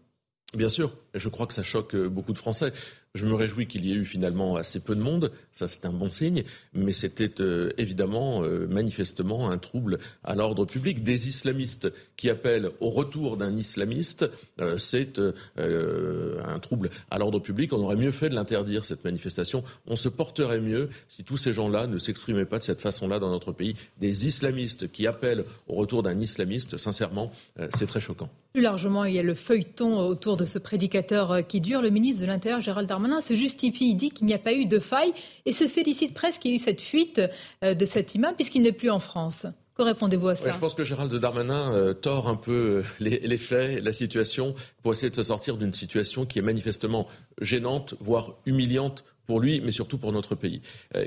Bien sûr, je crois que ça choque euh, beaucoup de Français. Je me réjouis qu'il y ait eu finalement assez peu de monde, ça c'est un bon signe, mais c'était euh, évidemment euh, manifestement un trouble à l'ordre public. Des islamistes qui appellent au retour d'un islamiste, euh, c'est un trouble à l'ordre public. On aurait mieux fait de l'interdire, cette manifestation. On se porterait mieux si tous ces gens-là ne s'exprimaient pas de cette façon-là dans notre pays. Des islamistes qui appellent au retour d'un islamiste, sincèrement, c'est très choquant. Plus largement, il y a le feuilleton autour de ce prédicateur qui dure. Le ministre de l'Intérieur, Gérald Darmanin, Darmanin se justifie, il dit qu'il n'y a pas eu de faille et se félicite presque qu'il y ait eu cette fuite euh, de cet imam puisqu'il n'est plus en France. Que répondez-vous à ça Je pense que Gérald Darmanin euh, tord un peu euh, les, faits, la situation, pour essayer de se sortir d'une situation qui est manifestement gênante, voire humiliante pour lui, mais surtout pour notre pays.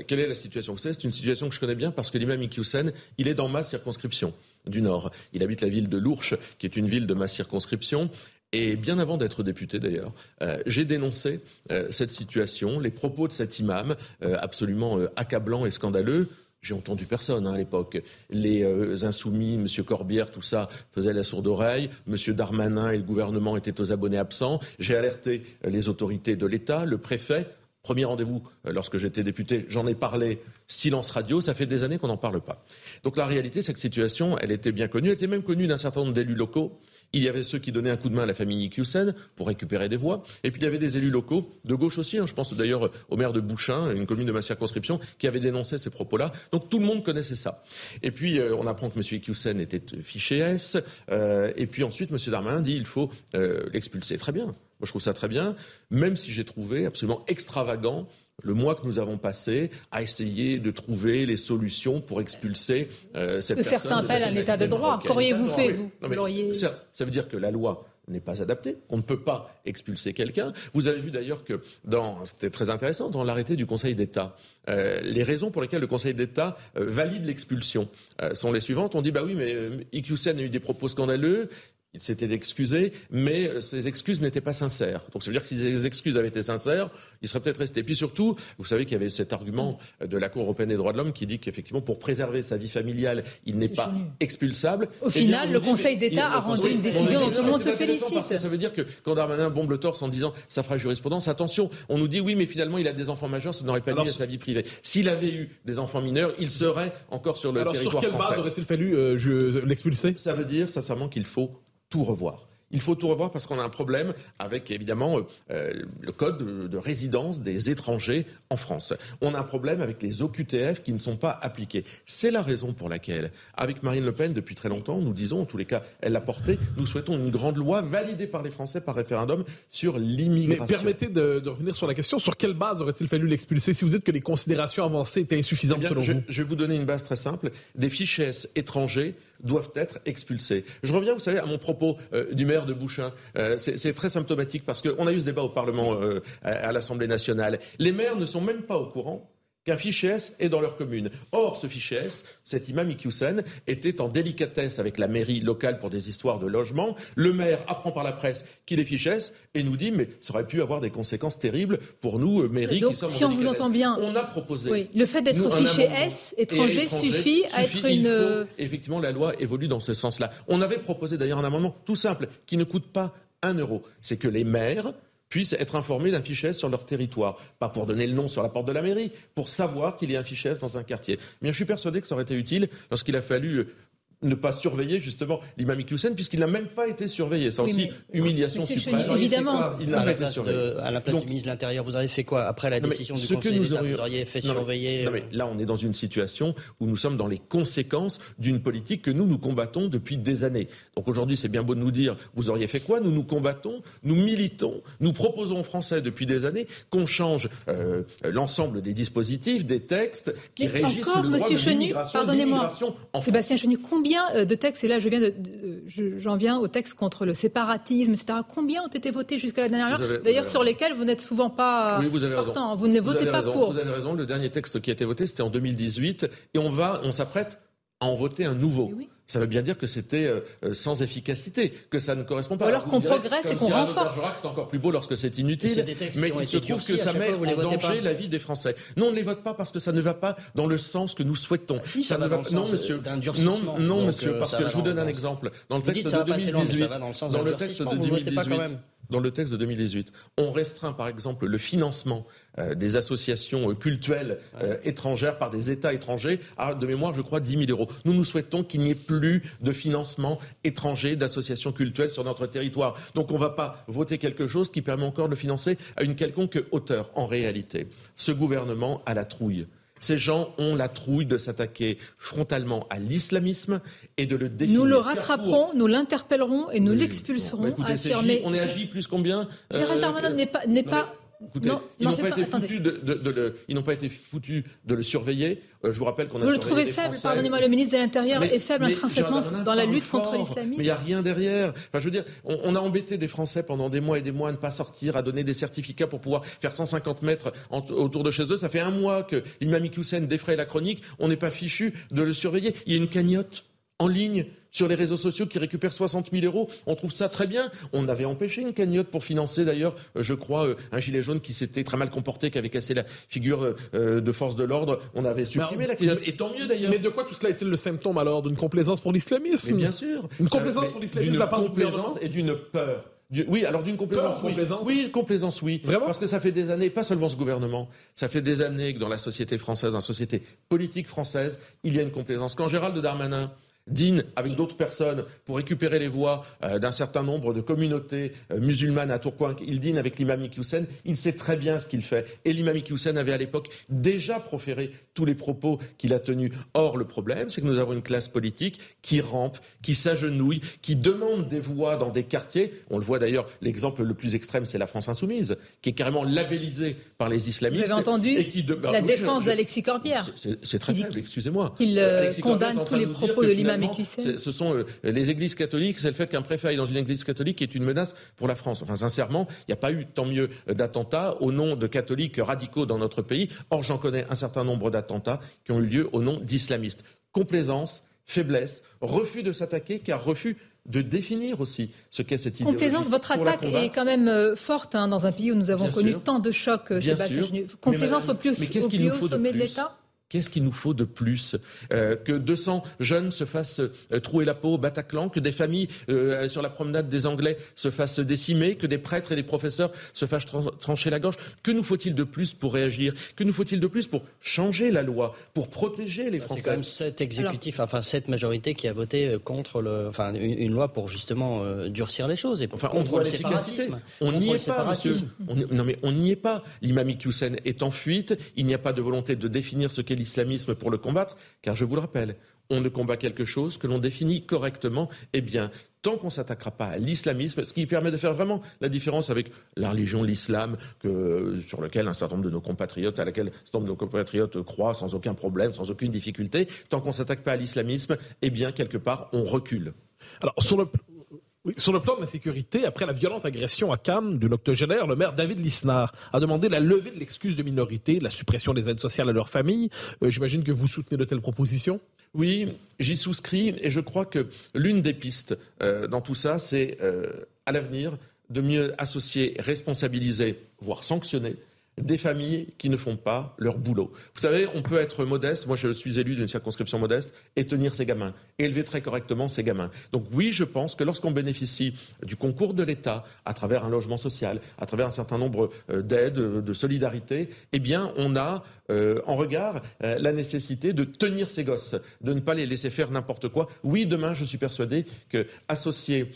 quelle est la situation que c'est? C'est une situation que je connais bien parce que l'imam Iqiyoussen, il est dans ma circonscription du Nord. Il habite la ville de Lourches, qui est une ville de ma circonscription. Et bien avant d'être député d'ailleurs, euh, j'ai dénoncé euh, cette situation, les propos de cet imam, euh, absolument accablant et scandaleux. J'ai entendu personne hein, à l'époque. Les insoumis, M. Corbière, tout ça faisait la sourde oreille. M. Darmanin et le gouvernement étaient aux abonnés absents. J'ai alerté les autorités de l'État, le préfet. Premier rendez-vous lorsque j'étais député, j'en ai parlé, silence radio, ça fait des années qu'on n'en parle pas. Donc la réalité, cette situation, elle était bien connue, elle était même connue d'un certain nombre d'élus locaux il y avait ceux qui donnaient un coup de main à la famille Iqiyoussen pour récupérer des voix. Et puis il y avait des élus locaux, de gauche aussi. Hein. je pense d'ailleurs au maire de Bouchain, une commune de ma circonscription, qui avait dénoncé ces propos-là. Donc tout le monde connaissait ça. Et puis euh, on apprend que M. Iqiyoussen était fiché S. Euh, et puis ensuite, M. Darmanin dit il faut euh, l'expulser. Très bien. Moi, je trouve ça très bien, même si j'ai trouvé absolument extravagant le mois que nous avons passé à essayer de trouver les solutions pour expulser euh, cette que personne. Certains appellent un état de droit. Qu'auriez-vous fait, vous ça, veut dire que la loi n'est pas adaptée, qu'on ne peut pas expulser quelqu'un. Vous avez vu d'ailleurs que, c'était très intéressant, dans l'arrêté du Conseil d'État, euh, les raisons pour lesquelles le Conseil d'État euh, valide l'expulsion sont les suivantes. On dit, bah oui, mais euh, a eu des propos scandaleux, il s'était excusé, mais euh, ses excuses n'étaient pas sincères. Donc ça veut dire que si ses excuses avaient été sincères, il serait peut-être resté. Puis surtout, vous savez qu'il y avait cet argument de la Cour européenne des droits de l'homme qui dit qu'effectivement, pour préserver sa vie familiale, il n'est pas expulsable. Au eh final, le Conseil d'État a rendu une décision dont tout le monde se félicite. Parce que ça veut dire que quand Darmanin bombe le torse en disant ça fera jurisprudence, attention, on nous dit oui, mais finalement il a des enfants majeurs, ça n'aurait pas nuit à sa vie privée. S'il avait eu des enfants mineurs, il serait encore sur le alors territoire sur quelle base aurait-il fallu euh, l'expulser? Ça veut dire sincèrement qu'il faut tout revoir. Il faut tout revoir parce qu'on a un problème avec évidemment euh, le code de, résidence des étrangers en France. On a un problème avec les OQTF qui ne sont pas appliqués. C'est la raison pour laquelle, avec Marine Le Pen, depuis très longtemps, nous disons, en tous les cas, elle l'a porté, nous souhaitons une grande loi validée par les Français par référendum sur l'immigration. Mais permettez de, revenir sur la question, sur quelle base aurait-il fallu l'expulser si vous dites que les considérations avancées étaient insuffisantes eh selon je, vous? Je vais vous donner une base très simple. Des fichiers étrangers doivent être expulsés. Je reviens, vous savez, à mon propos euh, du maire de Bouchain. Euh, c'est très symptomatique parce qu'on a eu ce débat au Parlement, euh, à l'Assemblée nationale. Les maires ne sont même pas au courant qu'un fichier S est dans leur commune. Or, ce fichier S, cet imam Iqiyoussen, était en délicatesse avec la mairie locale pour des histoires de logement. Le maire apprend par la presse qu'il est fichier S et nous dit mais ça aurait pu avoir des conséquences terribles pour nous, euh, mairie qui sommes si on vous entend bien, on a proposé. le fait d'être fichier S étranger, suffit à être une. effectivement, la loi évolue dans ce sens-là. On avait proposé d'ailleurs un amendement tout simple qui ne coûte pas un euro. C'est que les maires puissent être informés d'un fichier sur leur territoire. Pas pour donner le nom sur la porte de la mairie, pour savoir qu'il y a un fichier dans un quartier. Mais je suis persuadé que ça aurait été utile lorsqu'il a fallu ne pas surveiller justement l'imam Iqiyoussen puisqu'il n'a même pas été surveillé. C'est aussi humiliation suprême. évidemment. Il n'a pas été surveillé. à la place du ministre de l'Intérieur, vous avez fait quoi après la décision du Conseil d'État Vous auriez fait surveiller. Non, mais là, on est dans une situation où nous sommes dans les conséquences d'une politique que nous nous combattons depuis des années. Donc aujourd'hui, c'est bien beau de nous dire vous auriez fait quoi? Nous nous combattons, nous militons, nous proposons aux Français depuis des années qu'on change euh, l'ensemble des dispositifs, des textes qui régissent le droit Monsieur de l'immigration. Pardonnez-moi, Sébastien Chenu, combien euh, de textes, et là je viens j'en viens au texte contre le séparatisme, etc. Combien ont été votés jusqu'à la dernière heure D'ailleurs, sur lesquels vous n'êtes souvent pas oui, vous avez Raison. Vous ne votez pas pour. Vous avez raison. Le dernier texte qui a été voté, c'était en 2018, et on va, on s'apprête à en voter un nouveau. Oui ça veut bien dire que c'était euh, euh, sans efficacité, que ça ne correspond pas. Ou alors qu'on progresse et qu'on renforce. C'est encore plus beau lorsque c'est inutile, mais il se trouve que ça met en danger la vie des Français. Non, on ne les vote pas parce que ça ne va pas dans le sens que nous souhaitons. Ah, ça, ne va pas. Non, monsieur. Non, non, monsieur, euh, parce que je vous donne un exemple. Dans le texte de 2018, dans le texte de 2018 dans le texte de 2018. On restreint par exemple le financement euh, des associations euh, cultuelles euh, étrangères par des États étrangers à, de mémoire, je crois, 10 000 euros. Nous, nous souhaitons qu'il n'y ait plus de financement étranger d'associations cultuelles sur notre territoire. Donc on ne va pas voter quelque chose qui permet encore de le financer à une quelconque hauteur. En réalité, ce gouvernement a la trouille. Ces gens ont la trouille de s'attaquer frontalement à l'islamisme et de le définir. Nous le rattraperons, nous l'interpellerons et nous l'expulserons. Bon, bah on est agi plus combien Gérald Darmanin n'est pas, n'est pas Écoutez, ils n'ont pas, été foutus de, le, ils n'ont pas été foutus de le surveiller. Euh, je vous rappelle qu'on a. Vous le trouvez faible, pardonnez-moi, le ministre de l'Intérieur est faible intrinsèquement dans la lutte contre l'islamisme. Mais il n'y a rien derrière. Enfin, je veux dire, on, a embêté des Français pendant des mois et des mois à ne pas sortir, à donner des certificats pour pouvoir faire 150 mètres autour de chez eux. Ça fait un mois que l'imam Hussein défraye la chronique. On n'est pas fichu de le surveiller. Il y a une cagnotte en ligne sur les réseaux sociaux qui récupèrent 60 000 euros. On trouve ça très bien. On avait empêché une cagnotte pour financer d'ailleurs, euh, je crois, euh, un gilet jaune qui s'était très mal comporté, qui avait cassé la figure euh, de force de l'ordre. On avait supprimé la cagnotte. Et tant mieux d'ailleurs. Mais de quoi tout cela est-il le symptôme alors D'une complaisance pour l'islamisme? Bien sûr. Une complaisance pour l'islamisme la part du gouvernement Et d'une peur. Oui, alors d'une complaisance, oui. Oui, complaisance, oui. Vraiment? Parce que ça fait des années, pas seulement ce gouvernement, ça fait des années que dans la société française, dans la société politique française, il y a une complaisance. Quand Gérald Darmanin dîne avec d'autres personnes pour récupérer les voix euh, d'un certain nombre de communautés euh, musulmanes à Tourcoing. Il dîne avec l'imam Iqiyoussen. Il sait très bien ce qu'il fait. Et l'imam Iqiyoussen avait à l'époque déjà proféré tous les propos qu'il a tenus. Or, le problème, c'est que nous avons une classe politique qui rampe, qui s'agenouille, qui demande des voix dans des quartiers. On le voit d'ailleurs, l'exemple le plus extrême, c'est la France insoumise, qui est carrément labellisée par les islamistes. Vous avez entendu et qui de... la défense d'Alexis Corbière C'est très faible, excusez-moi. Il euh, condamne tous les propos de l'imam ce sont euh, les églises catholiques, c'est le fait qu'un préfet aille dans une église catholique qui est une menace pour la France. Enfin, sincèrement, il n'y a pas eu tant mieux d'attentats au nom de catholiques radicaux dans notre pays. Or, j'en connais un certain nombre d'attentats qui ont eu lieu au nom d'islamistes. Complaisance, faiblesse, refus de s'attaquer, car refus de définir aussi ce qu'est cette idéologie. Complaisance, votre attaque est quand même euh, forte hein, dans un pays où nous avons connu tant de chocs, Sébastien. Complaisance au plus, au plus haut sommet de l'État? Qu'est-ce qu'il nous faut de plus euh, Que 200 jeunes se fassent euh, trouer la peau au Bataclan, que des familles euh, sur la promenade des Anglais se fassent décimer, que des prêtres et des professeurs se fassent trancher la gorge? Que nous faut-il de plus pour réagir? Que nous faut-il de plus pour changer la loi, pour protéger les Français C'est quand même cette exécutif, enfin qui a voté contre le, enfin, une, loi pour justement durcir les choses et enfin, on voit l'efficacité. On n'y est pas, monsieur. non mais on n'y est pas. L'imam Hussein est en fuite. Il n'y a pas de volonté de définir ce qu'est l'islamisme pour le combattre, car je vous le rappelle, on ne combat quelque chose que l'on définit correctement et bien. Tant qu'on ne s'attaquera pas à l'islamisme, ce qui permet de faire vraiment la différence avec la religion, l'islam, sur lequel un certain nombre de nos compatriotes, à laquelle un certain nombre de nos compatriotes croient sans aucun problème, sans aucune difficulté, tant qu'on ne s'attaque pas à l'islamisme, eh bien, quelque part, on recule. Alors, sur le plan de la sécurité, après la violente agression à Cannes d'une octogénaire, le maire David Lisnard a demandé la levée de l'excuse de minorité, la suppression des aides sociales à leurs familles. Euh, j'imagine que vous soutenez de telles propositions? Oui, j'y souscris et je crois que l'une des pistes euh, dans tout ça, c'est euh, à l'avenir de mieux associer, responsabiliser, voire sanctionner des familles qui ne font pas leur boulot. Vous savez, on peut être modeste, moi je suis élu d'une circonscription modeste, et tenir ses gamins, élever très correctement ses gamins. Donc oui, je pense que lorsqu'on bénéficie du concours de l'État à travers un logement social, à travers un certain nombre euh, d'aides, de solidarité, eh bien on a euh, en regard euh, la nécessité de tenir ses gosses, de ne pas les laisser faire n'importe quoi. Oui, demain, je suis persuadé que associer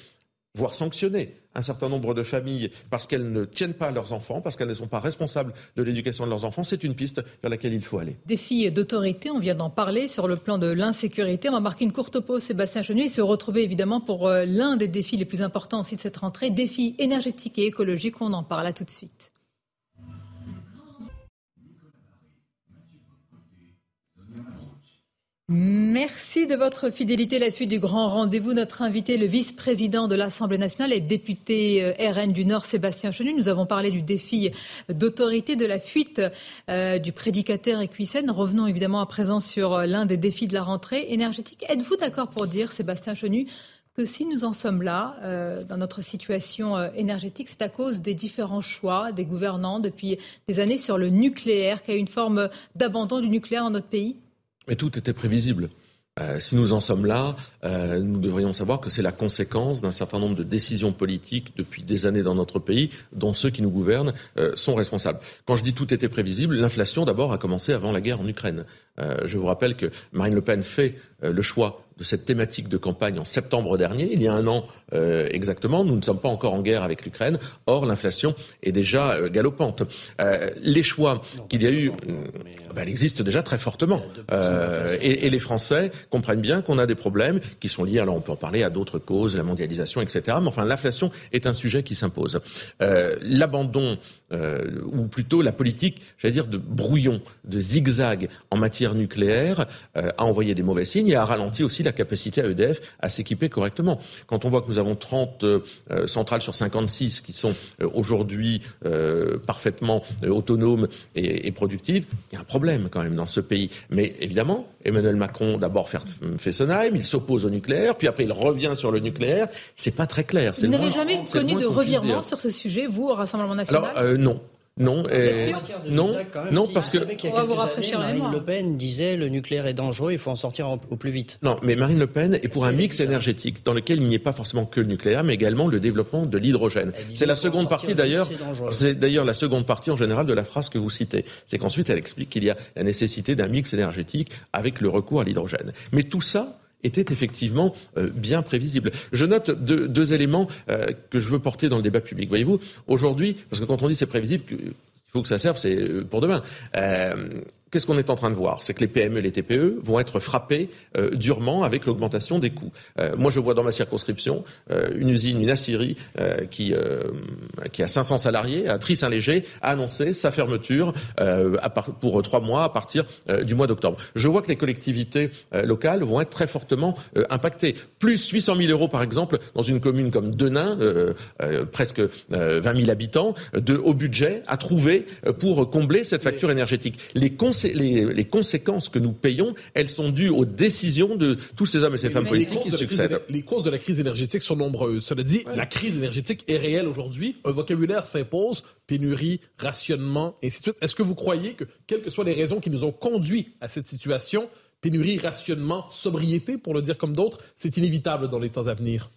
voire sanctionner un certain nombre de familles parce qu'elles ne tiennent pas leurs enfants, parce qu'elles ne sont pas responsables de l'éducation de leurs enfants, c'est une piste vers laquelle il faut aller. Défi d'autorité, on vient d'en parler sur le plan de l'insécurité. On va marquer une courte pause, Sébastien Chenu, et se retrouver évidemment pour euh, l'un des défis les plus importants aussi de cette rentrée, défi énergétique et écologique. On en parle à tout de suite. Merci de votre fidélité. La suite du grand rendez-vous. Notre invité, le vice-président de l'Assemblée nationale et député euh, RN du Nord, Sébastien Chenu. Nous avons parlé du défi d'autorité, de la fuite euh, du prédicateur Equisen. Revenons évidemment à présent sur euh, l'un des défis de la rentrée énergétique. Êtes-vous d'accord pour dire, Sébastien Chenu, que si nous en sommes là, dans notre situation énergétique, c'est à cause des différents choix des gouvernants depuis des années sur le nucléaire, qu'il y a une forme d'abandon du nucléaire dans notre pays? Mais tout était prévisible. Euh, si nous en sommes là, euh, nous devrions savoir que c'est la conséquence d'un certain nombre de décisions politiques depuis des années dans notre pays, dont ceux qui nous gouvernent euh, sont responsables. Quand je dis tout était prévisible, l'inflation d'abord a commencé avant la guerre en Ukraine. je vous rappelle que Marine Le Pen fait le choix de cette thématique de campagne en septembre dernier, il y a un an euh, exactement. Nous ne sommes pas encore en guerre avec l'Ukraine. Or, l'inflation est déjà euh, galopante. Euh, les choix qu'il y a eu, ben, elle existe déjà très fortement. Et, et, les Français comprennent bien qu'on a des problèmes qui sont liés, alors on peut en parler à d'autres causes, la mondialisation, etc. Mais enfin, l'inflation est un sujet qui s'impose. L'abandon, ou plutôt la politique, j'allais dire, de brouillon, de zigzag en matière nucléaire, a envoyé des mauvais signes et a ralenti aussi la capacité à EDF à s'équiper correctement. Quand on voit que nous avons 30 euh, centrales sur 56 qui sont euh, aujourd'hui euh, parfaitement autonomes et, productives, il y a un problème quand même dans ce pays. Mais évidemment, Emmanuel Macron d'abord fait, Fessenheim, il s'oppose au nucléaire, puis après il revient sur le nucléaire. C'est pas très clair. Vous n'avez jamais connu de revirement sur ce sujet, vous, au Rassemblement national? Alors, non. Non, non, non, parce que on va vous rafraîchir Marine Le Pen disait le nucléaire est dangereux, il faut en sortir au plus vite. Non, mais Marine Le Pen est pour un mix énergétique dans lequel il n'y ait pas forcément que le nucléaire, mais également le développement de l'hydrogène. C'est la seconde partie d'ailleurs. C'est d'ailleurs la seconde partie en général de la phrase que vous citez. C'est qu'ensuite elle explique qu'il y a la nécessité d'un mix énergétique avec le recours à l'hydrogène. Mais tout ça, était effectivement euh, bien prévisible. Je note deux, éléments euh, que je veux porter dans le débat public. Voyez-vous, aujourd'hui, parce que quand on dit c'est prévisible, il faut que ça serve, c'est euh, pour demain qu'est-ce qu'on est en train de voir? C'est que les PME et les TPE vont être frappés euh, durement avec l'augmentation des coûts. Euh, moi, je vois dans ma circonscription euh, une usine, une aciérie qui, qui a 500 salariés, à Tri-Saint-Léger, a annoncé sa fermeture pour trois mois à partir du mois d'octobre. Je vois que les collectivités locales vont être très fortement impactées. Plus 800 000 euros, par exemple, dans une commune comme Denain, presque 20 000 habitants, de, au budget à trouver pour combler cette facture énergétique. Les les, conséquences que nous payons, elles sont dues aux décisions de tous ces hommes et ces femmes politiques qui succèdent. les causes de la crise énergétique sont nombreuses. Cela dit, la crise énergétique est réelle aujourd'hui. Un vocabulaire s'impose, pénurie, rationnement, et ainsi de suite. Est-ce que vous croyez que, quelles que soient les raisons qui nous ont conduits à cette situation, pénurie, rationnement, sobriété, pour le dire comme d'autres, c'est inévitable dans les temps à venir?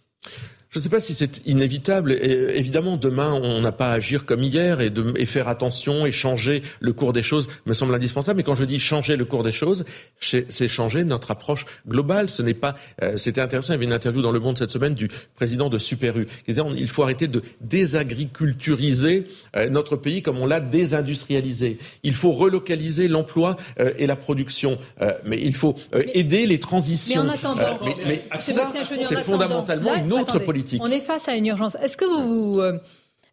Je ne sais pas si c'est inévitable. Et évidemment, demain, on n'a pas à agir comme hier et, de, et, faire attention et changer le cours des choses me semble indispensable. Mais quand je dis changer le cours des choses, c'est changer notre approche globale. Ce n'est pas. Euh, C'était intéressant. Il y avait une interview dans Le Monde cette semaine du président de Super U qui disait il faut arrêter de désagriculturiser euh, notre pays comme on l'a désindustrialisé. Il faut relocaliser l'emploi euh, et la production. Euh, mais il faut aider les transitions. Mais en attendant, mais, ça, c'est fondamentalement une autre politique. On est face à une urgence. Est-ce que vous euh,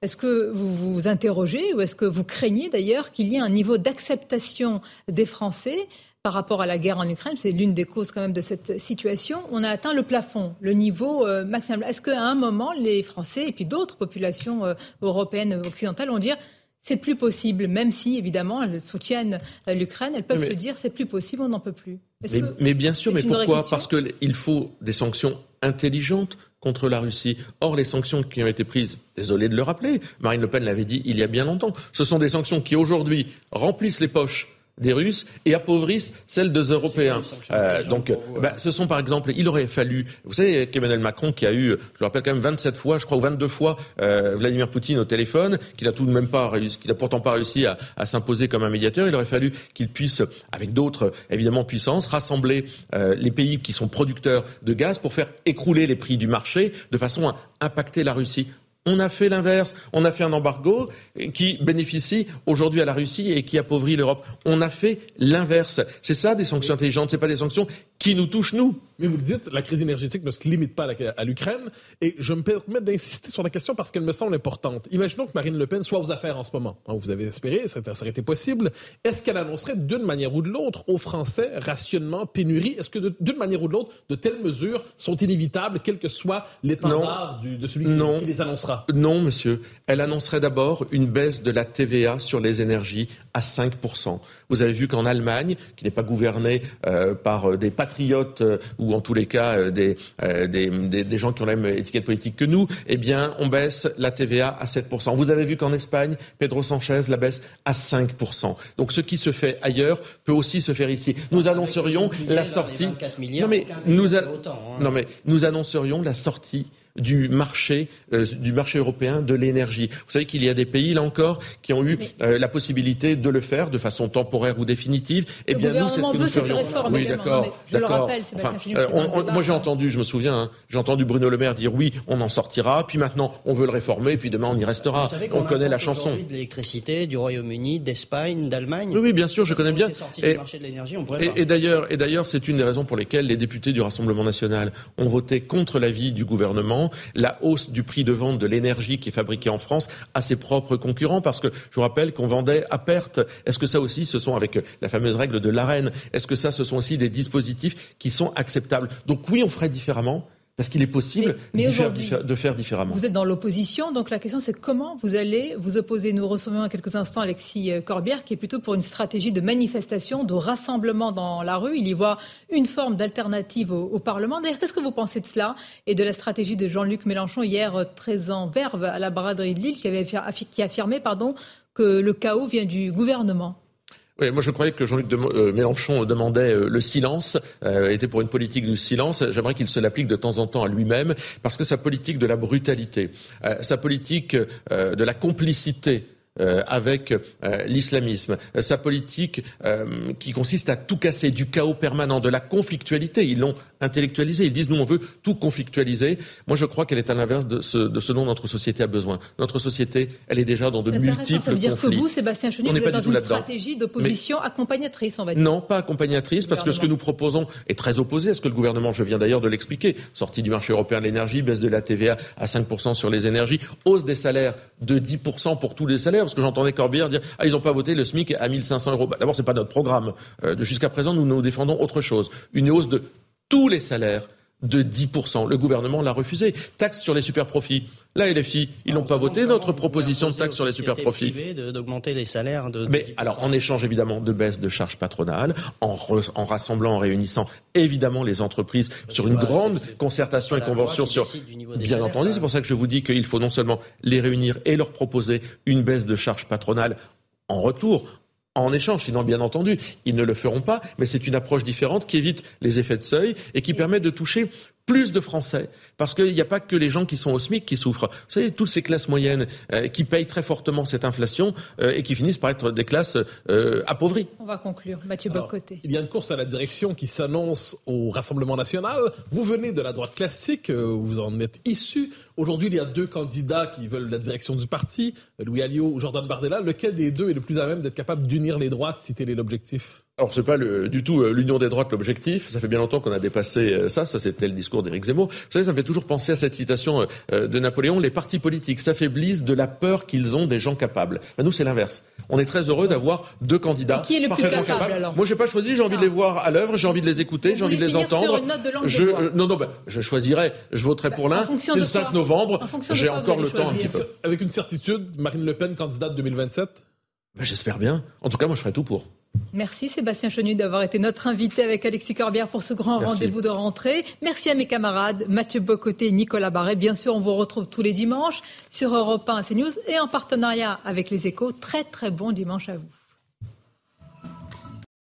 est-ce que vous vous interrogez ou est-ce que vous craignez d'ailleurs qu'il y ait un niveau d'acceptation des Français par rapport à la guerre en Ukraine? C'est l'une des causes quand même de cette situation. On a atteint le plafond, le niveau euh, maximal. Est-ce qu'à un moment, les Français et puis d'autres populations euh, européennes occidentales vont dire c'est plus possible, même si évidemment elles soutiennent l'Ukraine, elles peuvent se dire c'est plus possible, on n'en peut plus. Mais, mais, bien sûr, mais pourquoi? Parce qu'il faut des sanctions intelligentes contre la Russie. Or, les sanctions qui ont été prises, désolé de le rappeler, Marine Le Pen l'avait dit il y a bien longtemps, ce sont des sanctions qui aujourd'hui remplissent les poches des Russes et appauvrissent celles des Européens. Euh, donc, bah, ce sont par exemple, il aurait fallu, vous savez, qu'Emmanuel Macron qui a eu, je le rappelle quand même 27 fois, je crois, ou 22 fois euh, Vladimir Poutine au téléphone, qu'il a tout de même pas réussi, qu'il a pourtant pas réussi à, à s'imposer comme un médiateur. Il aurait fallu qu'il puisse, avec d'autres évidemment puissances, rassembler euh, les pays qui sont producteurs de gaz pour faire écrouler les prix du marché de façon à impacter la Russie. On a fait l'inverse. On a fait un embargo qui bénéficie aujourd'hui à la Russie et qui appauvrit l'Europe. On a fait l'inverse. C'est ça des sanctions intelligentes. C'est pas des sanctions qui nous touchent nous. Mais vous le dites, la crise énergétique ne se limite pas à l'Ukraine. Et je me permets d'insister sur la question parce qu'elle me semble importante. Imaginons que Marine Le Pen soit aux affaires en ce moment. Hein, vous avez espéré, ça aurait été possible. Est-ce qu'elle annoncerait d'une manière ou de l'autre aux Français rationnement, pénurie? Est-ce que d'une manière ou de l'autre, de telles mesures sont inévitables, quel que soit l'étendard de celui qui, les annoncera? Non, monsieur. Elle annoncerait d'abord une baisse de la TVA sur les énergies à 5% Vous avez vu qu'en Allemagne, qui n'est pas gouvernée euh, par euh, des patriotes euh, ou en tous les cas euh, des, euh, des, des, des, gens qui ont la même étiquette politique que nous, eh bien, on baisse la TVA à 7%. Vous avez vu qu'en Espagne, Pedro Sanchez la baisse à 5%. Donc ce qui se fait ailleurs peut aussi se faire ici. Nous annoncerions la sortie. Non mais nous, a... Hein. non mais nous annoncerions la sortie du marché, euh, du marché européen de l'énergie. Vous savez qu'il y a des pays, là encore, qui ont eu euh, la possibilité de le faire de façon temporaire ou définitive. Eh bien, nous, c'est ce que nous ferions. Oui, d'accord. d'accord. Enfin, euh, moi, j'ai entendu, je me souviens, hein, j'ai entendu Bruno Le Maire dire oui, on en sortira, puis maintenant, on veut le réformer, puis demain, on y restera. on, connaît la chanson. de l'électricité du Royaume-Uni, d'Espagne, d'Allemagne. Oui, oui, bien sûr, je connais bien. Et, et, et d'ailleurs, et d'ailleurs, c'est une des raisons pour lesquelles les députés du Rassemblement national ont voté contre l'avis du gouvernement la hausse du prix de vente de l'énergie qui est fabriquée en France à ses propres concurrents, parce que je vous rappelle qu'on vendait à perte. Est-ce que ça aussi, ce sont avec la fameuse règle de l'arène, est-ce que ça, ce sont aussi des dispositifs qui sont acceptables? Donc oui, on ferait différemment. Parce qu'il est possible de, faire, différemment. Vous êtes dans l'opposition, donc la question c'est comment vous allez vous opposer. Nous recevions à quelques instants Alexis euh, Corbière qui est plutôt pour une stratégie de manifestation, de rassemblement dans la rue. Il y voit une forme d'alternative au, Parlement. D'ailleurs, qu'est-ce que vous pensez de cela et de la stratégie de Jean-Luc Mélenchon hier euh, très en verve à la braderie de Lille qui avait qui affirmait pardon, que le chaos vient du gouvernement? Moi je croyais que Jean-Luc euh, Mélenchon demandait euh, le silence, euh, était pour une politique du silence. J'aimerais qu'il se l'applique de temps en temps à lui-même, parce que sa politique de la brutalité, sa politique de la complicité avec euh, l'islamisme, sa politique euh, qui consiste à tout casser, du chaos permanent, de la conflictualité. Ils l'ont intellectualisé. Ils disent nous on veut tout conflictualiser. Moi je crois qu'elle est à l'inverse de ce, de ce dont notre société a besoin. Notre société, elle est déjà dans de multiples ça veut dire que vous, Sébastien Chenier, vous êtes dans une stratégie d'opposition accompagnatrice, on va dire. Non, pas accompagnatrice, parce que ce que nous proposons est très opposé à ce que le gouvernement, je viens d'ailleurs de l'expliquer, sortie du marché européen de l'énergie, baisse de la TVA à 5% sur les énergies, hausse des salaires de 10% pour tous les salaires parce que j'entendais Corbière dire ah ils n'ont pas voté le SMIC à 1500 euros. Bah, D'abord c'est pas notre programme. Euh, Jusqu'à présent nous nous défendons autre chose, une hausse de tous les salaires de 10%. Le gouvernement l'a refusé. Taxe sur les superprofits. La LFI, ils n'ont pas voté notre proposition de taxe sur les superprofits. D'augmenter les salaires de. Mais alors, en échange évidemment de baisse de charges patronales, en, en rassemblant, en réunissant évidemment les entreprises sur une grande concertation et convention sur. Bien entendu, c'est pour ça que je vous dis qu'il faut non seulement les réunir et leur proposer une baisse de charges patronales en retour, en échange. Sinon, bien entendu, ils ne le feront pas. Mais c'est une approche différente qui évite les effets de seuil et qui permet de toucher plus de Français, parce qu'il n'y a pas que les gens qui sont au SMIC qui souffrent. Vous savez, toutes ces classes moyennes euh, qui payent très fortement cette inflation euh, et qui finissent par être des classes euh, appauvries. On va conclure. Mathieu Bocoté. Il y a une course à la direction qui s'annonce au Rassemblement national. Vous venez de la droite classique, vous en êtes issu. Aujourd'hui, il y a deux candidats qui veulent la direction du parti, Louis Alliot ou Jordan Bardella. Lequel des deux est le plus à même d'être capable d'unir les droites si tel est l'objectif? Alors c'est pas le, du tout l'union des droites l'objectif. Ça fait bien longtemps qu'on a dépassé ça. Ça c'était le discours d'Éric Zemmour. Vous savez, ça me fait toujours penser à cette citation euh, de Napoléon les partis politiques s'affaiblissent de la peur qu'ils ont des gens capables. Ben, nous, c'est l'inverse. On est très heureux d'avoir deux candidats qui est le plus capable, alors Moi, j'ai pas choisi. J'ai envie de les ah. voir à l'œuvre. J'ai envie de les écouter. J'ai envie de les entendre. Sur une note de langue je, de non, non, ben, je choisirais. Je voterai pour bah, l'un. C'est le 5 novembre. J'ai encore le temps un petit peu. Avec une certitude, Marine Le Pen candidate 2027. Ben, j'espère bien. En tout cas, moi, je ferai tout pour. Merci Sébastien Chenu d'avoir été notre invité avec Alexis Corbière pour ce grand rendez-vous de rentrée. Merci à mes camarades Mathieu Bocoté et Nicolas Barret. Bien sûr, on vous retrouve tous les dimanches sur Europe 1 CNews et en partenariat avec les échos. Très très bon dimanche à vous.